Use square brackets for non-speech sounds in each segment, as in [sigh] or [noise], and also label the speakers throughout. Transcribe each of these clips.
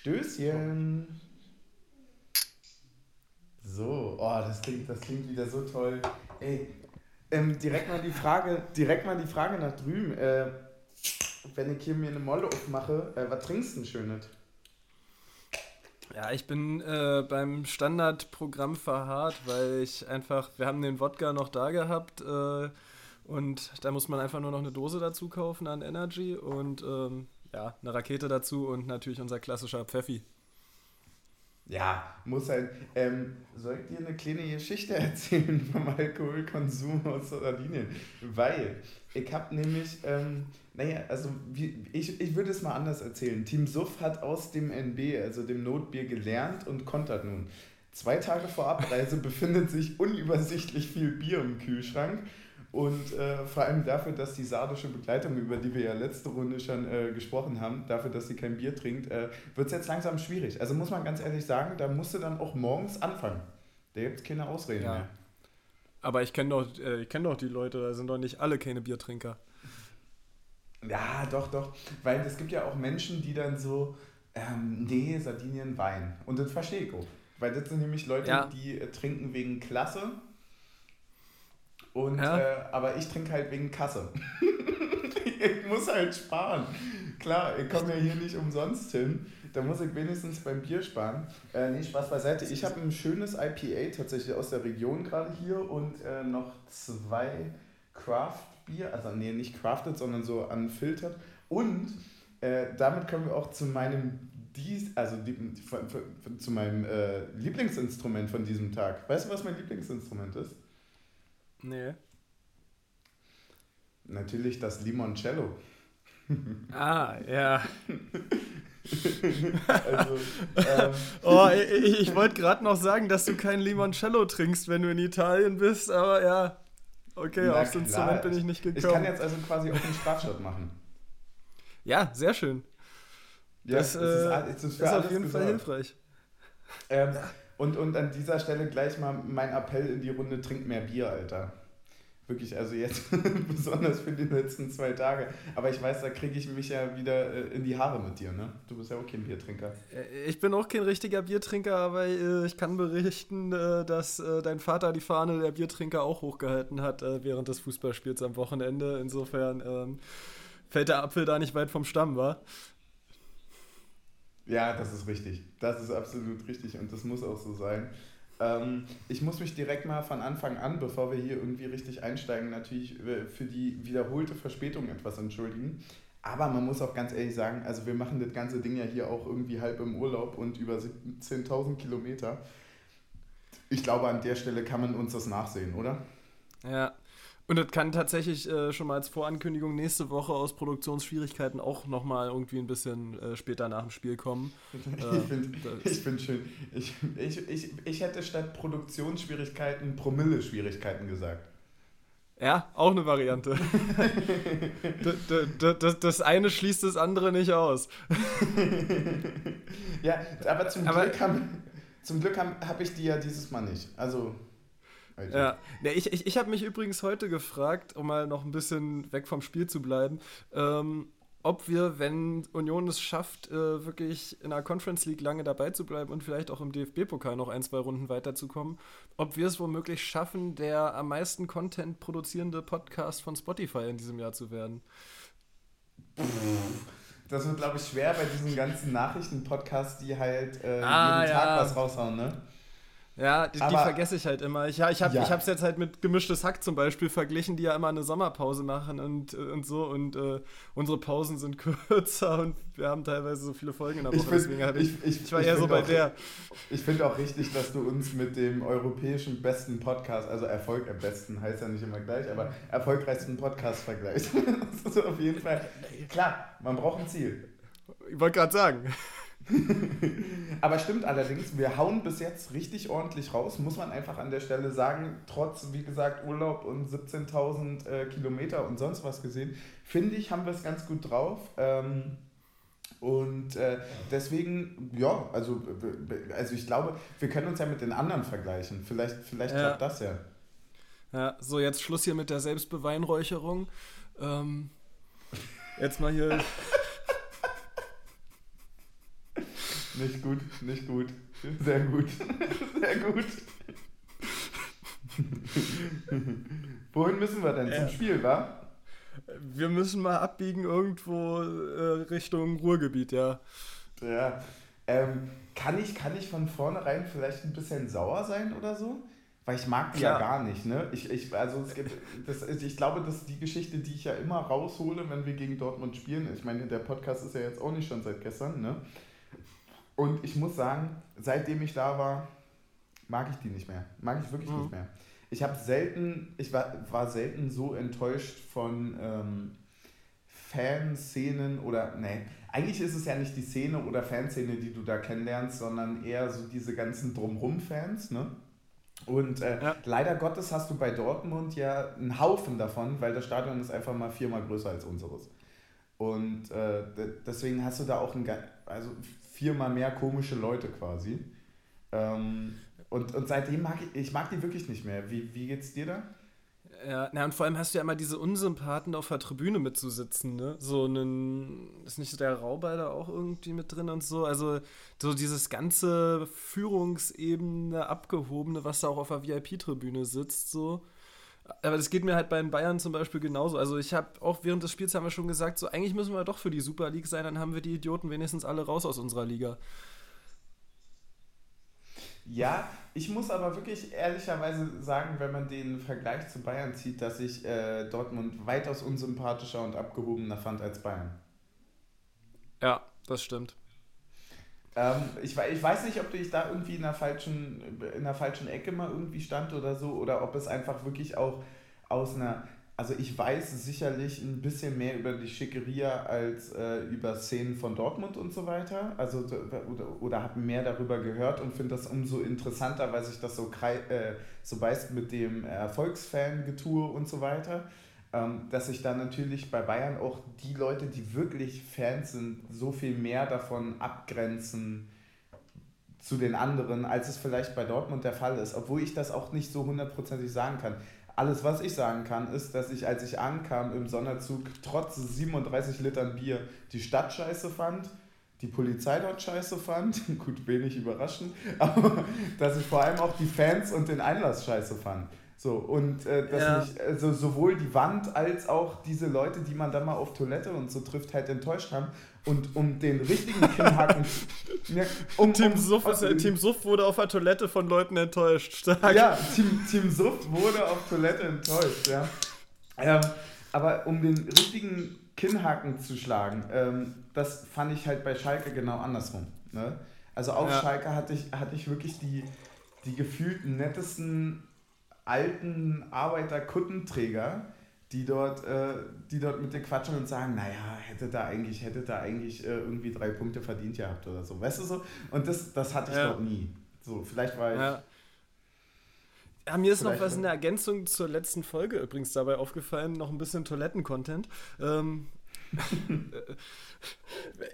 Speaker 1: Stößchen. So, oh, das klingt, das klingt wieder so toll. Ey, ähm, direkt mal die Frage, direkt mal die Frage nach drüben. Äh, wenn ich hier mir eine Molle aufmache, äh, was trinkst du denn Schönes?
Speaker 2: Ja, ich bin äh, beim Standardprogramm verharrt, weil ich einfach, wir haben den Wodka noch da gehabt äh, und da muss man einfach nur noch eine Dose dazu kaufen an Energy und ähm, ja, eine Rakete dazu und natürlich unser klassischer Pfeffi.
Speaker 1: Ja, muss halt. Ähm, soll ich dir eine kleine Geschichte [laughs] erzählen vom Alkoholkonsum aus Sardinien? Weil ich habe nämlich, ähm, naja, also wie, ich, ich würde es mal anders erzählen. Team Suff hat aus dem NB, also dem Notbier, gelernt und kontert nun. Zwei Tage vor Abreise [laughs] befindet sich unübersichtlich viel Bier im Kühlschrank und äh, vor allem dafür, dass die sardische Begleitung, über die wir ja letzte Runde schon äh, gesprochen haben, dafür, dass sie kein Bier trinkt, äh, wird es jetzt langsam schwierig. Also muss man ganz ehrlich sagen, da musst du dann auch morgens anfangen. Da gibt es keine Ausreden ja. mehr.
Speaker 2: Aber ich kenne doch, äh, kenn doch die Leute, da sind doch nicht alle keine Biertrinker.
Speaker 1: Ja, doch, doch. Weil es gibt ja auch Menschen, die dann so, ähm, nee, Sardinien Wein. Und das verstehe ich auch. Weil das sind nämlich Leute, ja. die äh, trinken wegen Klasse und, ja. äh, aber ich trinke halt wegen Kasse. [laughs] ich muss halt sparen. Klar, ich komme ja hier nicht umsonst hin. Da muss ich wenigstens beim Bier sparen. Äh, nee, Spaß beiseite. Ich habe ein schönes IPA tatsächlich aus der Region gerade hier und äh, noch zwei Craft-Bier. Also, nee, nicht crafted, sondern so unfiltert. Und äh, damit kommen wir auch zu meinem dies, also die, von, von, von, zu meinem äh, Lieblingsinstrument von diesem Tag. Weißt du, was mein Lieblingsinstrument ist? Nee. Natürlich das Limoncello.
Speaker 2: Ah, ja. also, ähm, [laughs] oh, ich, ich wollte gerade noch sagen, dass du kein Limoncello trinkst, wenn du in Italien bist, aber ja. Okay, Na aufs klar. Instrument
Speaker 1: bin ich nicht gekommen. Ich kann jetzt also quasi auch einen Sprachschritt machen.
Speaker 2: Ja, sehr schön. Ja, das, das äh, ist, ist, ist auf jeden
Speaker 1: Fall hilfreich. Ähm, und, und an dieser Stelle gleich mal mein Appell in die Runde: trink mehr Bier, Alter. Wirklich, also jetzt [laughs] besonders für die letzten zwei Tage. Aber ich weiß, da kriege ich mich ja wieder äh, in die Haare mit dir, ne? Du bist ja auch kein Biertrinker.
Speaker 2: Äh, ich bin auch kein richtiger Biertrinker, aber äh, ich kann berichten, dass dein Vater die Fahne der Biertrinker auch hochgehalten hat während des Fußballspiels am Wochenende. Insofern ähm, fällt der Apfel da nicht weit vom Stamm, wa?
Speaker 1: Ja, das ist richtig. Das ist absolut richtig und das muss auch so sein. Ähm, ich muss mich direkt mal von Anfang an, bevor wir hier irgendwie richtig einsteigen, natürlich äh, für die wiederholte Verspätung etwas entschuldigen. Aber man muss auch ganz ehrlich sagen, also wir machen das ganze Ding ja hier auch irgendwie halb im Urlaub und über 10.000 Kilometer. Ich glaube, an der Stelle kann man uns das nachsehen, oder?
Speaker 2: Ja, und das kann tatsächlich äh, schon mal als Vorankündigung nächste Woche aus Produktionsschwierigkeiten auch nochmal irgendwie ein bisschen äh, später nach dem Spiel kommen. [laughs]
Speaker 1: Äh, ich finde find schön. Ich, ich, ich, ich hätte statt Produktionsschwierigkeiten Promille-Schwierigkeiten gesagt.
Speaker 2: Ja, auch eine Variante. [laughs] das, das, das, eine schließt das andere nicht aus. [laughs]
Speaker 1: ja, aber zum aber, Glück habe hab, hab ich die ja dieses Mal nicht. Also.
Speaker 2: Also. Ja, ja ich, ich, ich habe mich übrigens heute gefragt, um mal noch ein bisschen weg vom Spiel zu bleiben, ähm, ob wir, wenn Union es schafft, äh, wirklich in der Conference League lange dabei zu bleiben und vielleicht auch im DFB-Pokal noch ein, zwei Runden weiterzukommen, ob wir es womöglich schaffen, der am meisten Content produzierende Podcast von Spotify in diesem Jahr zu werden.
Speaker 1: Das wird, glaube ich, schwer bei diesen ganzen Nachrichten-Podcasts, die halt äh, ah, jeden ja. Tag was raushauen, ne?
Speaker 2: Ja, die, die vergesse ich halt immer. Ich, ja, ich habe ja. es jetzt halt mit gemischtes Hack zum Beispiel verglichen, die ja immer eine Sommerpause machen und, und so. Und äh, unsere Pausen sind [laughs] kürzer und wir haben teilweise so viele Folgen in der Woche. Ich find, deswegen hatte ich, ich, ich war eher
Speaker 1: so bei auch, der. Ich finde auch richtig, dass du uns mit dem europäischen besten Podcast, also Erfolg am besten heißt ja nicht immer gleich, aber erfolgreichsten Podcast vergleichst. [laughs] das ist auf jeden Fall. Klar, man braucht ein Ziel.
Speaker 2: Ich wollte gerade sagen. [laughs]
Speaker 1: Aber stimmt allerdings, wir hauen bis jetzt richtig ordentlich raus, muss man einfach an der Stelle sagen. Trotz, wie gesagt, Urlaub und 17.000 äh, Kilometer und sonst was gesehen, finde ich, haben wir es ganz gut drauf. Ähm, und äh, deswegen, ja, also, also ich glaube, wir können uns ja mit den anderen vergleichen. Vielleicht, vielleicht ja. klappt das ja.
Speaker 2: Ja, so jetzt Schluss hier mit der Selbstbeweinräucherung. Ähm, jetzt mal hier [laughs]
Speaker 1: nicht gut, nicht gut. Sehr gut. Sehr gut. Wohin müssen wir denn zum Spiel, wa?
Speaker 2: Wir müssen mal abbiegen irgendwo äh, Richtung Ruhrgebiet, ja.
Speaker 1: Ja. Ähm, kann, ich, kann ich von vornherein vielleicht ein bisschen sauer sein oder so? Weil ich mag die ja, ja gar nicht, ne? Ich, ich, also es gibt, das, ich glaube, das ist die Geschichte, die ich ja immer raushole, wenn wir gegen Dortmund spielen. Ich meine, der Podcast ist ja jetzt auch nicht schon seit gestern, ne? Und ich muss sagen, seitdem ich da war, mag ich die nicht mehr. Mag ich wirklich mhm. nicht mehr. Ich habe selten, ich war, war selten so enttäuscht von ähm, Fanszenen oder, nee, eigentlich ist es ja nicht die Szene oder Fanszene, die du da kennenlernst, sondern eher so diese ganzen Drumrum-Fans, ne? Und äh, ja. leider Gottes hast du bei Dortmund ja einen Haufen davon, weil das Stadion ist einfach mal viermal größer als unseres. Und äh, deswegen hast du da auch ein, also viermal mehr komische Leute quasi. Ähm, und, und seitdem mag ich, ich mag die wirklich nicht mehr. Wie, wie geht's dir da?
Speaker 2: Ja, na und vor allem hast du ja immer diese Unsympathen auf der Tribüne mitzusitzen, ne? So einen, ist nicht der Rauber da auch irgendwie mit drin und so? Also so dieses ganze Führungsebene, abgehobene, was da auch auf der VIP-Tribüne sitzt, so. Aber das geht mir halt bei den Bayern zum Beispiel genauso. Also ich habe auch während des Spiels haben wir schon gesagt, so eigentlich müssen wir doch für die Super League sein, dann haben wir die Idioten wenigstens alle raus aus unserer Liga.
Speaker 1: Ja, ich muss aber wirklich ehrlicherweise sagen, wenn man den Vergleich zu Bayern zieht, dass ich äh, Dortmund weitaus unsympathischer und abgehobener fand als Bayern.
Speaker 2: Ja, das stimmt.
Speaker 1: Ähm, ich, ich weiß nicht, ob ich da irgendwie in der, falschen, in der falschen Ecke mal irgendwie stand oder so, oder ob es einfach wirklich auch aus einer also ich weiß sicherlich ein bisschen mehr über die Schickeria als äh, über Szenen von Dortmund und so weiter. Also oder, oder habe mehr darüber gehört und finde das umso interessanter, weil sich das so, äh, so beißt mit dem Erfolgsfan-Getue und so weiter. Ähm, dass sich dann natürlich bei Bayern auch die Leute, die wirklich Fans sind, so viel mehr davon abgrenzen zu den anderen, als es vielleicht bei Dortmund der Fall ist. Obwohl ich das auch nicht so hundertprozentig sagen kann. Alles, was ich sagen kann, ist, dass ich, als ich ankam im Sonderzug, trotz 37 Litern Bier die Stadt scheiße fand, die Polizei dort scheiße fand, [laughs] gut, wenig überraschend, aber dass ich vor allem auch die Fans und den Einlass scheiße fand. So, und äh, dass ja. mich also sowohl die Wand als auch diese Leute, die man dann mal auf Toilette und so trifft, halt enttäuscht haben. Und um den richtigen Kinnhaken. [laughs]
Speaker 2: ja, um, Team, um, Suff ist, äh, Team Suff wurde auf der Toilette von Leuten enttäuscht.
Speaker 1: Stark. Ja, Team, Team Suff wurde auf Toilette enttäuscht, ja. Ähm, aber um den richtigen Kinnhaken zu schlagen, ähm, das fand ich halt bei Schalke genau andersrum. Ne? Also auf ja. Schalke hatte ich, hatte ich wirklich die, die gefühlt nettesten alten Arbeiter-Kuttenträger, die dort, äh, die dort mit dir quatschen und sagen, naja, hätte da eigentlich, hätte da eigentlich äh, irgendwie drei Punkte verdient gehabt oder so. Weißt du so? Und das, das hatte ich ja. dort nie. So, vielleicht war ich.
Speaker 2: Ja. Ja, mir ist noch was in der Ergänzung zur letzten Folge übrigens dabei aufgefallen, noch ein bisschen Toiletten-Content. Ähm, [laughs]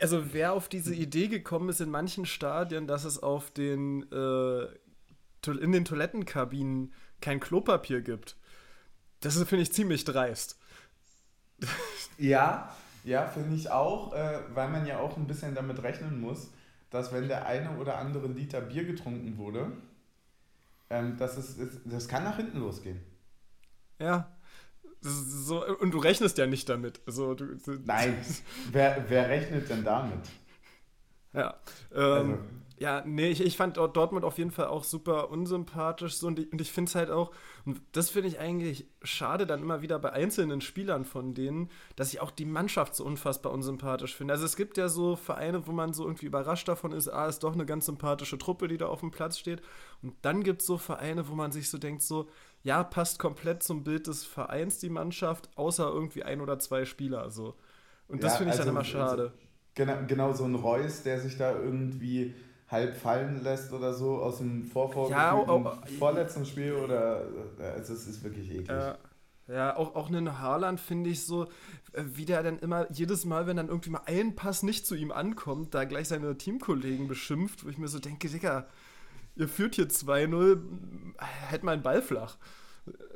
Speaker 2: also wer auf diese Idee gekommen ist in manchen Stadien, dass es auf den äh, in den Toilettenkabinen kein Klopapier gibt. Das finde ich ziemlich dreist.
Speaker 1: Ja, ja, finde ich auch, äh, weil man ja auch ein bisschen damit rechnen muss, dass wenn der eine oder andere Liter Bier getrunken wurde, ähm, dass es, es, das kann nach hinten losgehen.
Speaker 2: Ja. So, und du rechnest ja nicht damit. Also, du,
Speaker 1: Nein, [laughs] wer, wer rechnet denn damit?
Speaker 2: Ja. Ähm, also. Ja, nee, ich, ich fand Dortmund auf jeden Fall auch super unsympathisch so und ich, und ich finde es halt auch, und das finde ich eigentlich schade dann immer wieder bei einzelnen Spielern von denen, dass ich auch die Mannschaft so unfassbar unsympathisch finde. Also es gibt ja so Vereine, wo man so irgendwie überrascht davon ist, ah, ist doch eine ganz sympathische Truppe, die da auf dem Platz steht. Und dann gibt es so Vereine, wo man sich so denkt, so, ja, passt komplett zum Bild des Vereins die Mannschaft, außer irgendwie ein oder zwei Spieler. So. Und das ja, finde ich also, dann immer schade.
Speaker 1: Genau, genau so ein Reus, der sich da irgendwie halb fallen lässt oder so aus dem Vorvor ja, oh, vorletzten Spiel oder also es ist wirklich eklig.
Speaker 2: Ja. Ja, auch, auch einen Haaland finde ich so, äh, wie der dann immer jedes Mal, wenn dann irgendwie mal ein Pass nicht zu ihm ankommt, da gleich seine Teamkollegen beschimpft, wo ich mir so denke, Digga, ihr führt hier 2-0, hält mal einen Ball flach.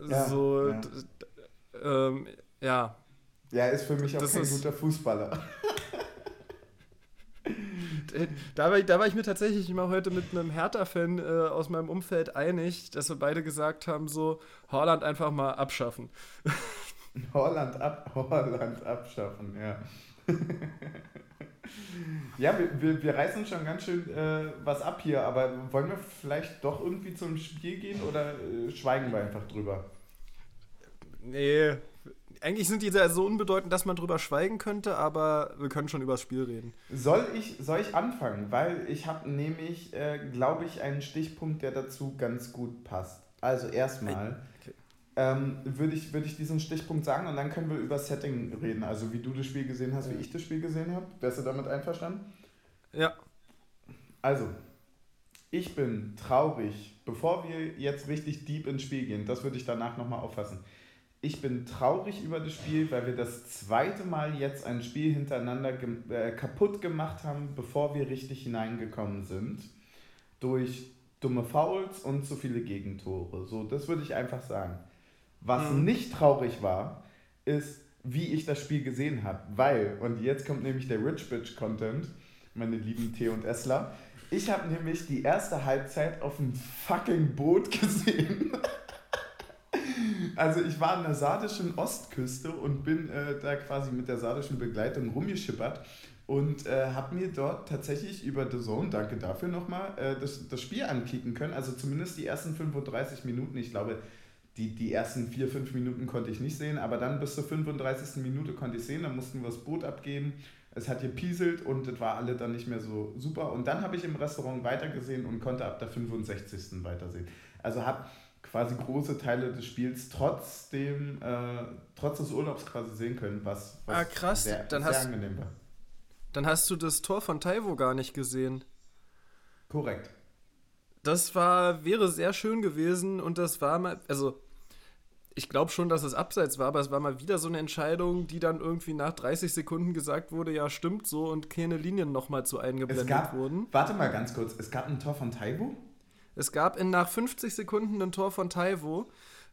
Speaker 2: Ja, so, ja. Ähm, ja.
Speaker 1: Ja, ist für mich auch das kein guter Fußballer. [laughs]
Speaker 2: da, war, da war ich mir tatsächlich mal heute mit einem Hertha-Fan äh, aus meinem Umfeld einig, dass wir beide gesagt haben, so Holland einfach mal abschaffen. [laughs]
Speaker 1: Holland, ab, Holland abschaffen, ja. [laughs] ja, wir, wir, wir reißen schon ganz schön äh, was ab hier, aber wollen wir vielleicht doch irgendwie zum Spiel gehen oder äh, schweigen wir einfach drüber?
Speaker 2: Nee, eigentlich sind die so unbedeutend, dass man drüber schweigen könnte, aber wir können schon über das Spiel reden.
Speaker 1: Soll ich, soll ich anfangen? Weil ich habe nämlich, äh, glaube ich, einen Stichpunkt, der dazu ganz gut passt. Also erstmal okay. ähm, würde ich, würd ich diesen Stichpunkt sagen und dann können wir über Setting reden. Also wie du das Spiel gesehen hast, wie ich das Spiel gesehen habe. Wärst du damit einverstanden?
Speaker 2: Ja.
Speaker 1: Also, ich bin traurig, bevor wir jetzt richtig deep ins Spiel gehen, das würde ich danach nochmal auffassen ich bin traurig über das Spiel, weil wir das zweite Mal jetzt ein Spiel hintereinander ge äh, kaputt gemacht haben, bevor wir richtig hineingekommen sind. Durch dumme Fouls und zu viele Gegentore. So, das würde ich einfach sagen. Was mhm. nicht traurig war, ist, wie ich das Spiel gesehen habe. Weil, und jetzt kommt nämlich der Rich Bitch Content, meine lieben T und Essler. Ich habe nämlich die erste Halbzeit auf dem fucking Boot [laughs] gesehen. Also ich war an der sardischen Ostküste und bin äh, da quasi mit der sardischen Begleitung rumgeschippert und äh, habe mir dort tatsächlich über The Zone, danke dafür nochmal, äh, das, das Spiel ankicken können. Also zumindest die ersten 35 Minuten. Ich glaube, die, die ersten 4, 5 Minuten konnte ich nicht sehen, aber dann bis zur 35. Minute konnte ich sehen. Dann mussten wir das Boot abgeben. Es hat gepieselt und es war alle dann nicht mehr so super. Und dann habe ich im Restaurant weitergesehen und konnte ab der 65. weitersehen. Also habe quasi große Teile des Spiels trotzdem, äh, trotz des Urlaubs quasi sehen können, was, was
Speaker 2: ah, krass.
Speaker 1: sehr,
Speaker 2: dann
Speaker 1: sehr
Speaker 2: hast,
Speaker 1: angenehm war.
Speaker 2: Dann hast du das Tor von Taiwo gar nicht gesehen.
Speaker 1: Korrekt.
Speaker 2: Das war, wäre sehr schön gewesen und das war mal, also ich glaube schon, dass es abseits war, aber es war mal wieder so eine Entscheidung, die dann irgendwie nach 30 Sekunden gesagt wurde, ja stimmt so und keine Linien nochmal zu eingeblendet
Speaker 1: gab,
Speaker 2: wurden.
Speaker 1: Warte mal ganz kurz, es gab ein Tor von Taiwo?
Speaker 2: Es gab in nach 50 Sekunden ein Tor von Taiwo,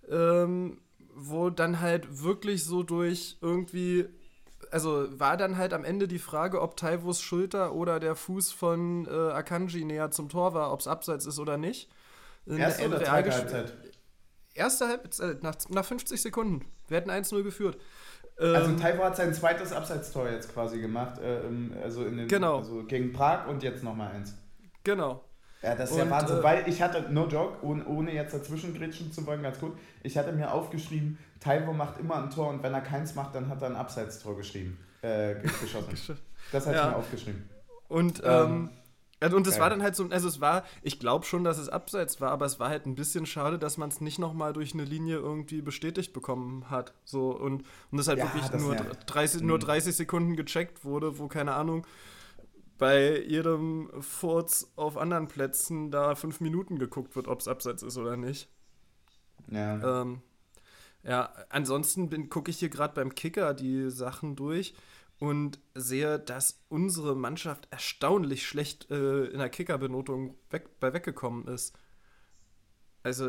Speaker 2: ähm, wo dann halt wirklich so durch irgendwie, also war dann halt am Ende die Frage, ob Taivos Schulter oder der Fuß von äh, Akanji näher zum Tor war, ob es abseits ist oder nicht.
Speaker 1: In Erste oder zweite Halbzeit?
Speaker 2: Erste Halbzeit, nach, nach 50 Sekunden. Wir hätten 1-0 geführt.
Speaker 1: Also ähm, Taiwo hat sein zweites Abseitstor jetzt quasi gemacht, äh, also, in den,
Speaker 2: genau.
Speaker 1: also gegen Prag und jetzt nochmal eins.
Speaker 2: Genau.
Speaker 1: Ja, das ist und, ja Wahnsinn, äh, weil ich hatte, no joke, ohne, ohne jetzt dazwischen grätschen zu wollen, ganz gut, ich hatte mir aufgeschrieben, Taiwo macht immer ein Tor und wenn er keins macht, dann hat er ein Abseitstor geschrieben, äh, geschossen. [laughs] das hatte ja. ich mir aufgeschrieben.
Speaker 2: Und, ähm, ähm, und das war dann halt so, also es war, ich glaube schon, dass es abseits war, aber es war halt ein bisschen schade, dass man es nicht nochmal durch eine Linie irgendwie bestätigt bekommen hat. So, und, und das halt ja, wirklich das nur, 30, nur 30 mhm. Sekunden gecheckt wurde, wo, keine Ahnung, bei jedem Furz auf anderen Plätzen da fünf Minuten geguckt wird, ob es abseits ist oder nicht.
Speaker 1: Ja.
Speaker 2: Ähm, ja, ansonsten gucke ich hier gerade beim Kicker die Sachen durch und sehe, dass unsere Mannschaft erstaunlich schlecht äh, in der Kickerbenotung weg, bei weggekommen ist. Also,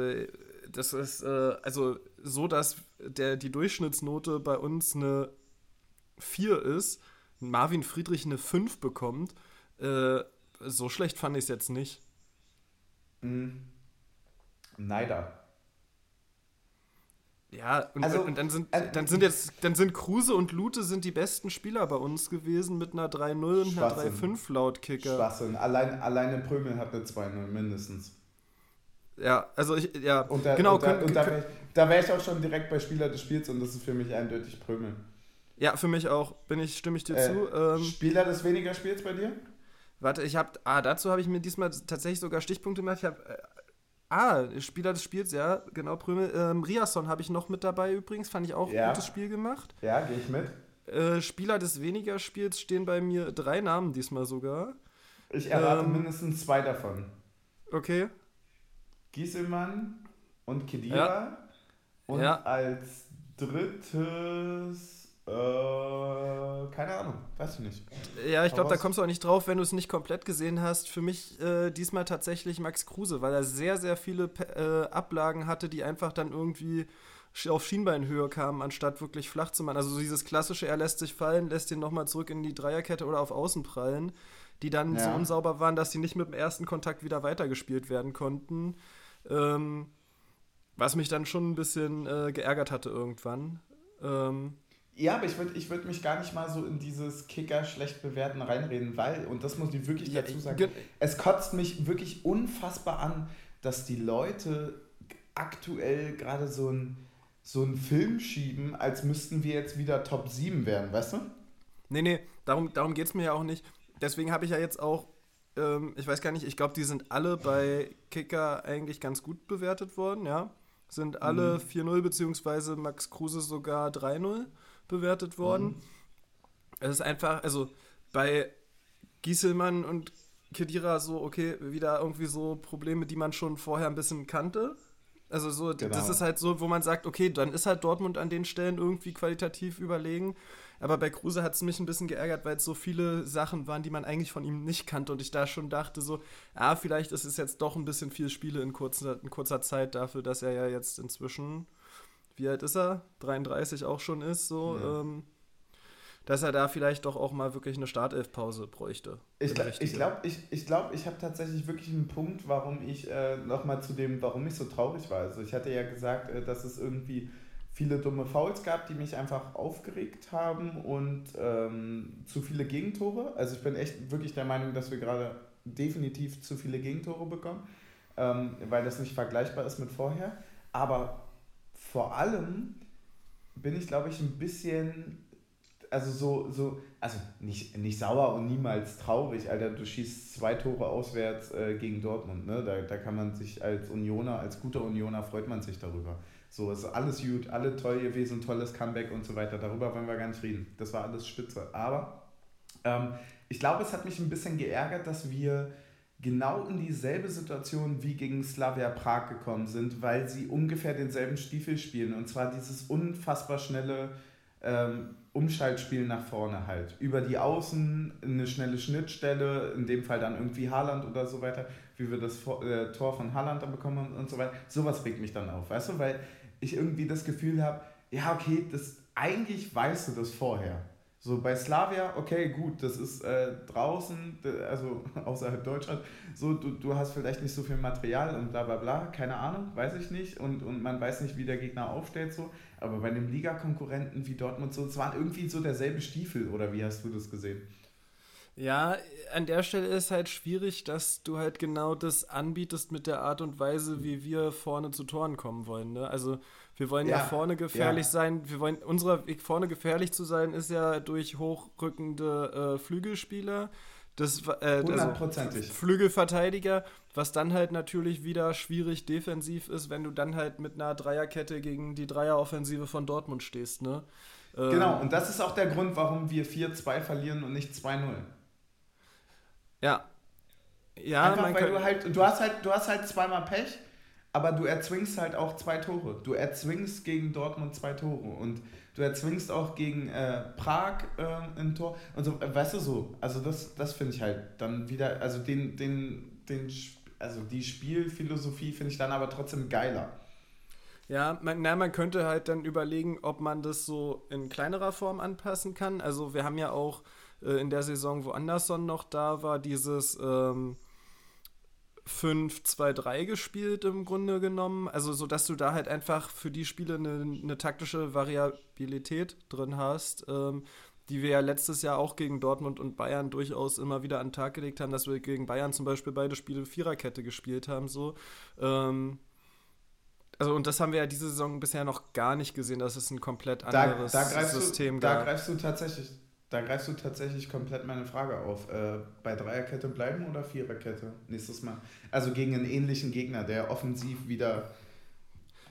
Speaker 2: das ist äh, also so, dass der, die Durchschnittsnote bei uns eine 4 ist Marvin Friedrich eine 5 bekommt, äh, so schlecht fand ich es jetzt nicht.
Speaker 1: Mhm. Neider.
Speaker 2: Ja, und, also, und, dann sind äh, dann sind jetzt dann sind Kruse und Lute sind die besten Spieler bei uns gewesen mit einer 3-0 und einer 3-5 laut Kicker.
Speaker 1: Schwachsinn. Allein, alleine Prömel hat eine 2-0 mindestens.
Speaker 2: Ja, also ich, ja,
Speaker 1: und da,
Speaker 2: genau.
Speaker 1: Und da, und da wäre ich, wär ich auch schon direkt bei Spieler des Spiels und das ist für mich eindeutig Prömel.
Speaker 2: Ja, für mich auch. Bin ich, stimme ich dir
Speaker 1: äh,
Speaker 2: zu.
Speaker 1: Ähm, Spieler des weniger Spiels bei dir?
Speaker 2: Warte, ich habe, ah, dazu habe ich mir diesmal tatsächlich sogar Stichpunkte gemacht. Ich habe, äh, ah, Spieler des Spiels, ja, genau, Prümel. Ähm, Riasson habe ich noch mit dabei übrigens, fand ich auch ja. ein gutes Spiel gemacht.
Speaker 1: Ja, gehe ich mit.
Speaker 2: Äh, Spieler des weniger Spiels stehen bei mir drei Namen diesmal sogar.
Speaker 1: Ich erwarte ähm, mindestens zwei davon.
Speaker 2: Okay.
Speaker 1: Gieselmann und Kedira.
Speaker 2: Ja.
Speaker 1: Und
Speaker 2: ja.
Speaker 1: als drittes äh, keine Ahnung, weiß ich nicht.
Speaker 2: Ja, ich glaube, da kommst du auch nicht drauf, wenn du es nicht komplett gesehen hast. Für mich äh, diesmal tatsächlich Max Kruse, weil er sehr, sehr viele äh, Ablagen hatte, die einfach dann irgendwie auf Schienbeinhöhe kamen, anstatt wirklich flach zu machen. Also so dieses klassische, er lässt sich fallen, lässt ihn nochmal zurück in die Dreierkette oder auf Außen prallen. die dann ja. so unsauber waren, dass sie nicht mit dem ersten Kontakt wieder weitergespielt werden konnten. Ähm, was mich dann schon ein bisschen äh, geärgert hatte irgendwann. Ähm,
Speaker 1: ja, aber ich würde ich würd mich gar nicht mal so in dieses Kicker schlecht bewerten reinreden, weil, und das muss ich wirklich dazu sagen, es kotzt mich wirklich unfassbar an, dass die Leute aktuell gerade so ein so einen Film schieben, als müssten wir jetzt wieder Top 7 werden, weißt du?
Speaker 2: Nee, nee, darum, darum geht es mir ja auch nicht. Deswegen habe ich ja jetzt auch, ähm, ich weiß gar nicht, ich glaube, die sind alle bei Kicker eigentlich ganz gut bewertet worden, ja. Sind alle mhm. 4-0, beziehungsweise Max Kruse sogar 3-0 bewertet worden. Mhm. Es ist einfach, also bei Gieselmann und Kedira so, okay, wieder irgendwie so Probleme, die man schon vorher ein bisschen kannte. Also so, genau. das ist halt so, wo man sagt, okay, dann ist halt Dortmund an den Stellen irgendwie qualitativ überlegen. Aber bei Kruse hat es mich ein bisschen geärgert, weil es so viele Sachen waren, die man eigentlich von ihm nicht kannte und ich da schon dachte so, ah, vielleicht ist es jetzt doch ein bisschen viel Spiele in kurzer, in kurzer Zeit dafür, dass er ja jetzt inzwischen, wie alt ist er? 33 auch schon ist, so. Ja. Ähm, dass er da vielleicht doch auch mal wirklich eine Startelfpause bräuchte.
Speaker 1: Ich, ich glaube, ich, ich, glaub, ich habe tatsächlich wirklich einen Punkt, warum ich äh, nochmal zu dem, warum ich so traurig war. Also ich hatte ja gesagt, äh, dass es irgendwie viele dumme Fouls gab, die mich einfach aufgeregt haben und ähm, zu viele Gegentore. Also ich bin echt wirklich der Meinung, dass wir gerade definitiv zu viele Gegentore bekommen, ähm, weil das nicht vergleichbar ist mit vorher. Aber vor allem bin ich, glaube ich, ein bisschen also so, so, also nicht, nicht sauer und niemals traurig, Alter, du schießt zwei Tore auswärts äh, gegen Dortmund, ne? Da, da kann man sich als Unioner, als guter Unioner freut man sich darüber. So, ist alles gut, alle toll gewesen, tolles Comeback und so weiter. Darüber wollen wir gar nicht reden. Das war alles spitze. Aber ähm, ich glaube, es hat mich ein bisschen geärgert, dass wir genau in dieselbe Situation wie gegen Slavia Prag gekommen sind, weil sie ungefähr denselben Stiefel spielen. Und zwar dieses unfassbar schnelle ähm, Umschaltspiel nach vorne halt. Über die Außen eine schnelle Schnittstelle, in dem Fall dann irgendwie Haaland oder so weiter, wie wir das äh, Tor von Haaland dann bekommen und so weiter. Sowas regt mich dann auf, weißt du, weil ich irgendwie das Gefühl habe, ja, okay, das eigentlich weißt du das vorher. So bei Slavia, okay, gut, das ist äh, draußen, also [laughs] außerhalb Deutschland, so du, du hast vielleicht nicht so viel Material und bla bla bla, keine Ahnung, weiß ich nicht und, und man weiß nicht, wie der Gegner aufstellt so, aber bei einem Ligakonkurrenten wie Dortmund so, es waren irgendwie so derselbe Stiefel oder wie hast du das gesehen?
Speaker 2: Ja, an der Stelle ist halt schwierig, dass du halt genau das anbietest mit der Art und Weise, wie wir vorne zu Toren kommen wollen. Ne? Also wir wollen ja, ja vorne gefährlich ja. sein. Wir wollen, unserer Weg vorne gefährlich zu sein, ist ja durch hochrückende äh, Flügelspieler. Das, äh, also Flügelverteidiger, was dann halt natürlich wieder schwierig defensiv ist, wenn du dann halt mit einer Dreierkette gegen die Dreieroffensive von Dortmund stehst, ne?
Speaker 1: Ähm, genau, und das ist auch der Grund, warum wir 4-2 verlieren und nicht 2-0.
Speaker 2: Ja.
Speaker 1: Ja, Einfach, weil du halt, du hast halt, du hast halt zweimal Pech, aber du erzwingst halt auch zwei Tore. Du erzwingst gegen Dortmund zwei Tore und du erzwingst auch gegen äh, Prag äh, ein Tor und so, äh, weißt du so, also das, das finde ich halt dann wieder, also den, den, den, also die Spielphilosophie finde ich dann aber trotzdem geiler.
Speaker 2: Ja, man, na, man könnte halt dann überlegen, ob man das so in kleinerer Form anpassen kann. Also wir haben ja auch äh, in der Saison, wo Anderson noch da war, dieses ähm, 5-2-3 gespielt im Grunde genommen. Also so, dass du da halt einfach für die Spiele eine, eine taktische Variabilität drin hast, ähm, die wir ja letztes Jahr auch gegen Dortmund und Bayern durchaus immer wieder an den Tag gelegt haben, dass wir gegen Bayern zum Beispiel beide Spiele Viererkette gespielt haben. So. Ähm, also und das haben wir ja diese Saison bisher noch gar nicht gesehen, dass es ein komplett anderes
Speaker 1: da, da System du, gab. Da greifst du tatsächlich da greifst du tatsächlich komplett meine Frage auf. Äh, bei Dreierkette bleiben oder Viererkette nächstes Mal? Also gegen einen ähnlichen Gegner, der offensiv wieder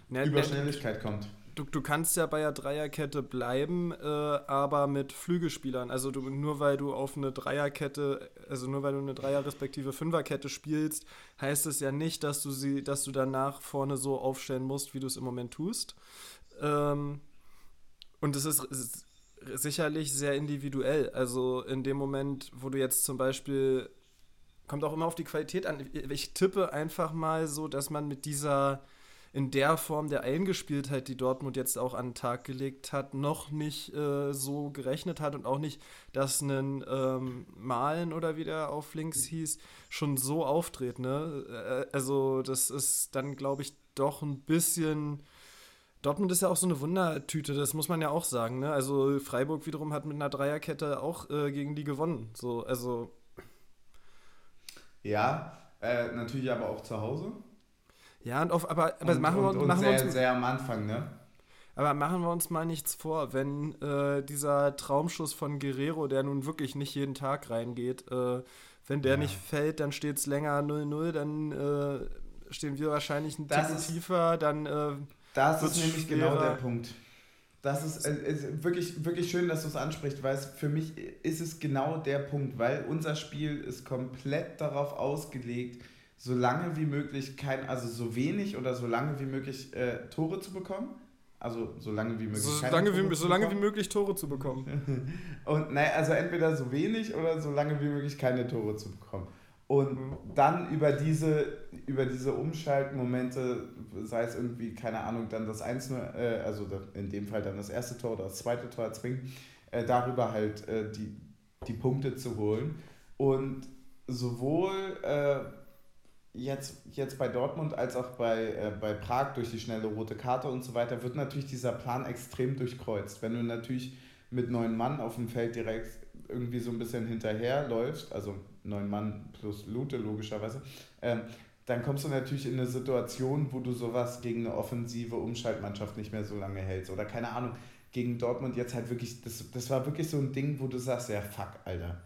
Speaker 1: ne, über Schnelligkeit kommt.
Speaker 2: Du, du kannst ja bei der Dreierkette bleiben, äh, aber mit Flügelspielern. Also du, nur weil du auf eine Dreierkette, also nur weil du eine Dreier- respektive Fünferkette spielst, heißt es ja nicht, dass du sie, dass du danach vorne so aufstellen musst, wie du es im Moment tust. Ähm, und es ist sicherlich sehr individuell. Also in dem Moment, wo du jetzt zum Beispiel, kommt auch immer auf die Qualität an. Ich tippe einfach mal so, dass man mit dieser in der Form der Eingespieltheit, die Dortmund jetzt auch an den Tag gelegt hat, noch nicht äh, so gerechnet hat und auch nicht, dass ein ähm, Malen oder wie der auf links hieß, schon so auftritt. Ne? Äh, also das ist dann, glaube ich, doch ein bisschen Dortmund ist ja auch so eine Wundertüte, das muss man ja auch sagen. Ne? Also Freiburg wiederum hat mit einer Dreierkette auch äh, gegen die gewonnen. So, also
Speaker 1: ja, äh, natürlich aber auch zu Hause.
Speaker 2: Ja, und auf, aber, aber
Speaker 1: und,
Speaker 2: machen wir,
Speaker 1: und, und
Speaker 2: machen
Speaker 1: sehr,
Speaker 2: wir uns
Speaker 1: sehr am Anfang, ne?
Speaker 2: Aber machen wir uns mal nichts vor, wenn äh, dieser Traumschuss von Guerrero, der nun wirklich nicht jeden Tag reingeht, äh, wenn der ja. nicht fällt, dann steht es länger 0-0, dann äh, stehen wir wahrscheinlich ein Ticken tiefer, dann äh,
Speaker 1: Das ist nämlich schwerer. genau der Punkt. Das ist, äh, ist, wirklich, wirklich schön, dass du es ansprichst, weil es für mich ist es genau der Punkt, weil unser Spiel ist komplett darauf ausgelegt, so lange wie möglich kein, also so wenig oder so lange wie möglich äh, Tore zu bekommen. Also so lange wie möglich.
Speaker 2: So, lange wie, so lange wie möglich Tore zu bekommen. [laughs]
Speaker 1: Und nein, also entweder so wenig oder so lange wie möglich keine Tore zu bekommen. Und mhm. dann über diese, über diese Umschaltmomente, sei es irgendwie, keine Ahnung, dann das Einzelne, äh, also in dem Fall dann das erste Tor oder das zweite Tor erzwingen, äh, darüber halt äh, die, die Punkte zu holen. Und sowohl äh, jetzt, jetzt bei Dortmund als auch bei, äh, bei Prag durch die schnelle rote Karte und so weiter wird natürlich dieser Plan extrem durchkreuzt. Wenn du natürlich mit neun Mann auf dem Feld direkt irgendwie so ein bisschen hinterherläufst, also neun Mann plus Lute logischerweise, ähm, dann kommst du natürlich in eine Situation, wo du sowas gegen eine offensive Umschaltmannschaft nicht mehr so lange hältst. Oder keine Ahnung, gegen Dortmund jetzt halt wirklich, das, das war wirklich so ein Ding, wo du sagst, ja fuck, Alter.